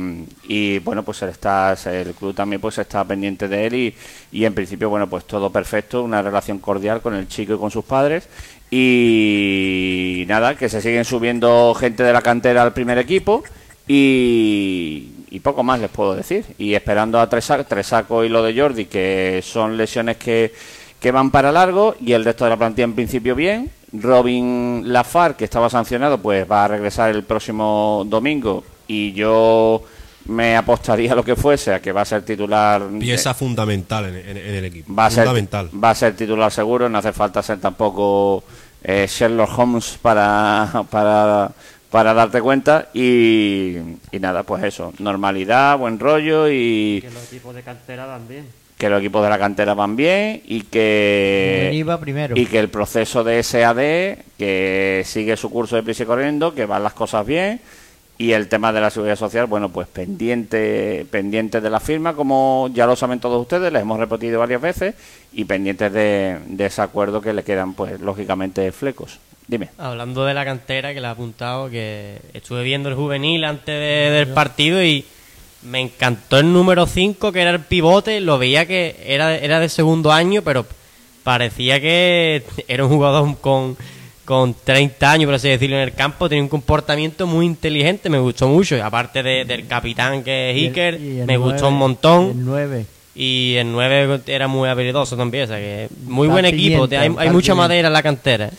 bueno, pues él está, el club también pues está pendiente de él y en principio, bueno, pues todo perfecto, una relación cordial con el chico y con sus padres. Y nada, que se siguen subiendo gente de la cantera al primer equipo y, y poco más les puedo decir. Y esperando a Tresaco, Tresaco y lo de Jordi, que son lesiones que, que van para largo y el resto de la plantilla en principio bien. Robin Lafar, que estaba sancionado, pues va a regresar el próximo domingo y yo me apostaría lo que fuese a que va a ser titular Pieza fundamental en, en- en el equipo. va a ser fundamental. va a ser titular seguro no hace falta ser tampoco eh, Sherlock Holmes para para para darte cuenta y, y nada pues eso normalidad buen rollo y Que los equipos de cantera van bien. que los equipos de la cantera van bien y que primero. y que el proceso de SAD que sigue su curso de prisa y corriendo que van las cosas bien y el tema de la seguridad social, bueno, pues pendiente, pendiente de la firma, como ya lo saben todos ustedes, les hemos repetido varias veces, y pendientes de, de ese acuerdo que le quedan, pues, lógicamente, flecos. Dime. Hablando de la cantera, que le ha apuntado, que estuve viendo el juvenil antes de- del partido y me encantó el número 5, que era el pivote. Lo veía que era, era de segundo año, pero parecía que era un jugador con, con 30 años, por así decirlo, en el campo. Tenía un comportamiento muy inteligente, me gustó mucho. Y aparte de- del capitán que es Y el- Iker, y el me gustó un montón. El 9. Y el 9 era muy habilidoso también, o sea que muy buen equipo. hay, hay mucha madera en la cantera.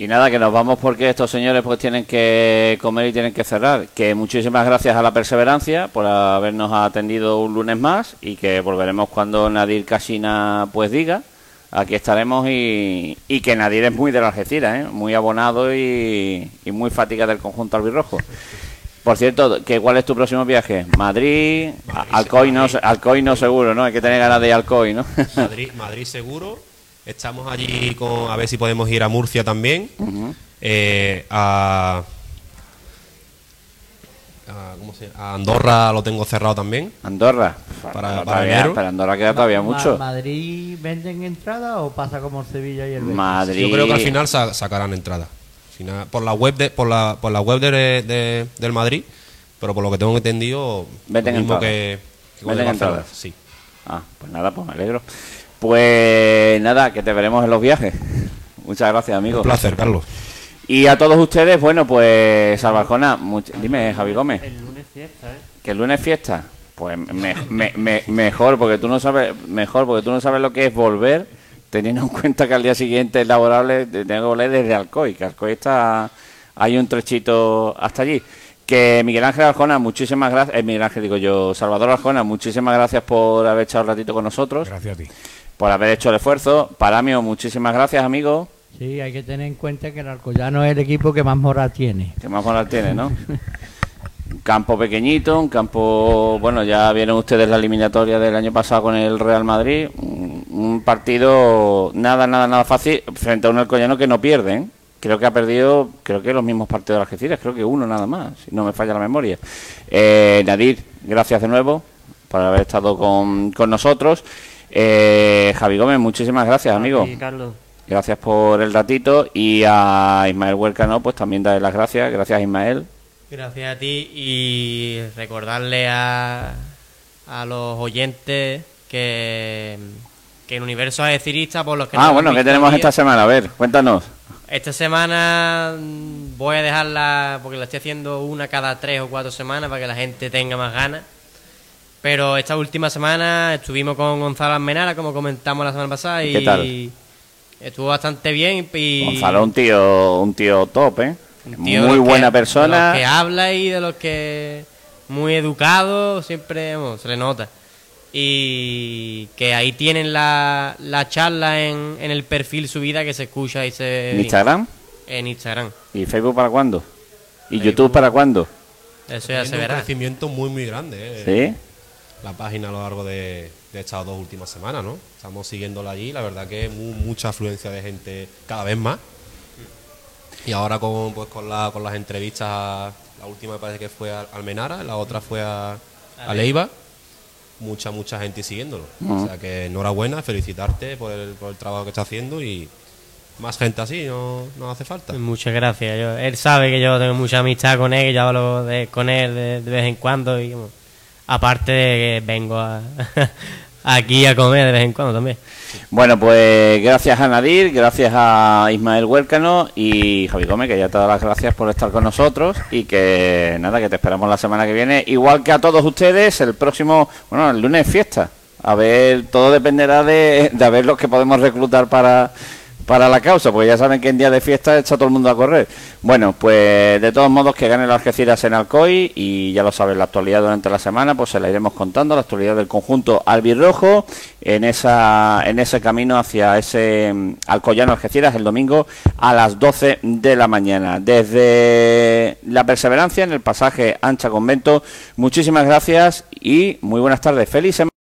Y nada, que nos vamos porque estos señores pues tienen que comer y tienen que cerrar. Que muchísimas gracias a la perseverancia por habernos atendido un lunes más y que volveremos cuando Nadir Casina pues diga. Aquí estaremos y, y que Nadir es muy de la Algeciras, ¿eh? muy abonado y, y muy fatiga del conjunto albirrojo. Por cierto, que ¿cuál es tu próximo viaje? Madrid, a- Alcoy no, Alcoy no seguro, ¿no? Hay que tener ganas de ir a Alcoy, ¿no? Madrid, Madrid seguro. Estamos allí con a ver si podemos ir a Murcia también. Eh, a, a- ¿cómo se llama? A Andorra lo tengo cerrado también. Andorra. Para- para pero Andorra queda todavía Ma- mucho. ¿Madrid venden entrada o pasa como el Sevilla y el Betis? Madrid. Yo creo que al final sa- sacarán entrada. Final, por la web de, por la, por la web de, de- del Madrid, pero por lo que tengo entendido, Venden mismo entradas. que, que Venden entradas. Sí. Ah, pues nada, pues me alegro. Pues nada, que te veremos en los viajes. Muchas gracias, amigo. Un placer, Carlos. Y a todos ustedes, bueno, pues Salvajona, much- dime, Javi Gómez, El lunes fiesta, ¿eh? que el lunes es fiesta. Pues me- me- me- mejor, porque tú no sabes, mejor, porque tú no sabes lo que es volver, teniendo en cuenta que al día siguiente es laborable, te- tengo que volver desde Alcoy, que Alcoy está, hay un trechito hasta allí. Que Miguel Ángel Arjona, muchísimas gracias, eh, Miguel Ángel digo yo, Salvador Arjona, muchísimas gracias por haber echado un ratito con nosotros, Gracias a ti. Por haber hecho el esfuerzo. Paramio, muchísimas gracias, amigo. Sí, hay que tener en cuenta que el Alcoyano es el equipo que más moral tiene. Que más moral tiene, ¿no? campo pequeñito, un campo, bueno, ya vieron ustedes la eliminatoria del año pasado con el Real Madrid, un, partido nada, nada, nada fácil frente a un Alcoyano que no pierden. ¿eh? Creo que ha perdido, creo que los mismos partidos de Algeciras, creo que uno nada más, si no me falla la memoria. Eh, Nadir, gracias de nuevo por haber estado con, con nosotros. Eh, Javi Gómez, muchísimas gracias, amigo. Gracias por el ratito y a Ismael Huercano, pues también darle las gracias. Gracias, Ismael. Gracias a ti y recordarle a, a los oyentes que, que el universo es decirista por los que... Ah, bueno, ¿qué tenemos esta semana? A ver, cuéntanos. Esta semana voy a dejarla, porque la estoy haciendo una cada tres o cuatro semanas para que la gente tenga más ganas. Pero esta última semana estuvimos con Gonzalo Almenara, como comentamos la semana pasada, y estuvo bastante bien. Y... Gonzalo un tío, un tío top, ¿eh? muy buena persona. De que habla y de los que muy educado, siempre se le nota. Y que ahí tienen la, la charla en, en el perfil subida que se escucha y se... ¿En Instagram? En Instagram. ¿Y Facebook para cuándo? ¿Y YouTube para cuándo? Eso ya se verá. un crecimiento muy, muy grande. ¿eh? ¿Sí? La página a lo largo de, de estas dos últimas semanas, ¿no? Estamos siguiéndola allí, la verdad que mucha afluencia de gente cada vez más. Y ahora con, pues, con, la, con las entrevistas, la última me parece que fue a Almenara, la otra fue a, Leiva, mucha, mucha gente siguiéndolo. O sea que enhorabuena, felicitarte por el, por el trabajo que está haciendo y más gente así no, no hace falta. Muchas gracias. él sabe que yo tengo mucha amistad con él, que yo hablo de, con él de, vez en cuando y aparte de que vengo a, aquí a comer de vez en cuando también. Bueno, pues gracias a Nadir, gracias a Ismael Huércano y Javi Gómez, que ya te da las gracias por estar con nosotros y que nada, que te esperamos la semana que viene. Igual que a todos ustedes, el próximo, bueno, el lunes fiesta. A ver, todo dependerá de, de a ver los que podemos reclutar para para la causa, porque ya saben que en día de fiesta está todo el mundo a correr. Bueno, pues de todos modos que gane el Algeciras en Alcoy y ya lo saben, la actualidad durante la semana pues se la iremos contando, la actualidad del conjunto albirrojo en esa en ese camino hacia ese mm, Alcoyano Algeciras el domingo a las 12 de la mañana. Desde la perseverancia en el pasaje Ancha Convento, muchísimas gracias y muy buenas tardes. Feliz semana.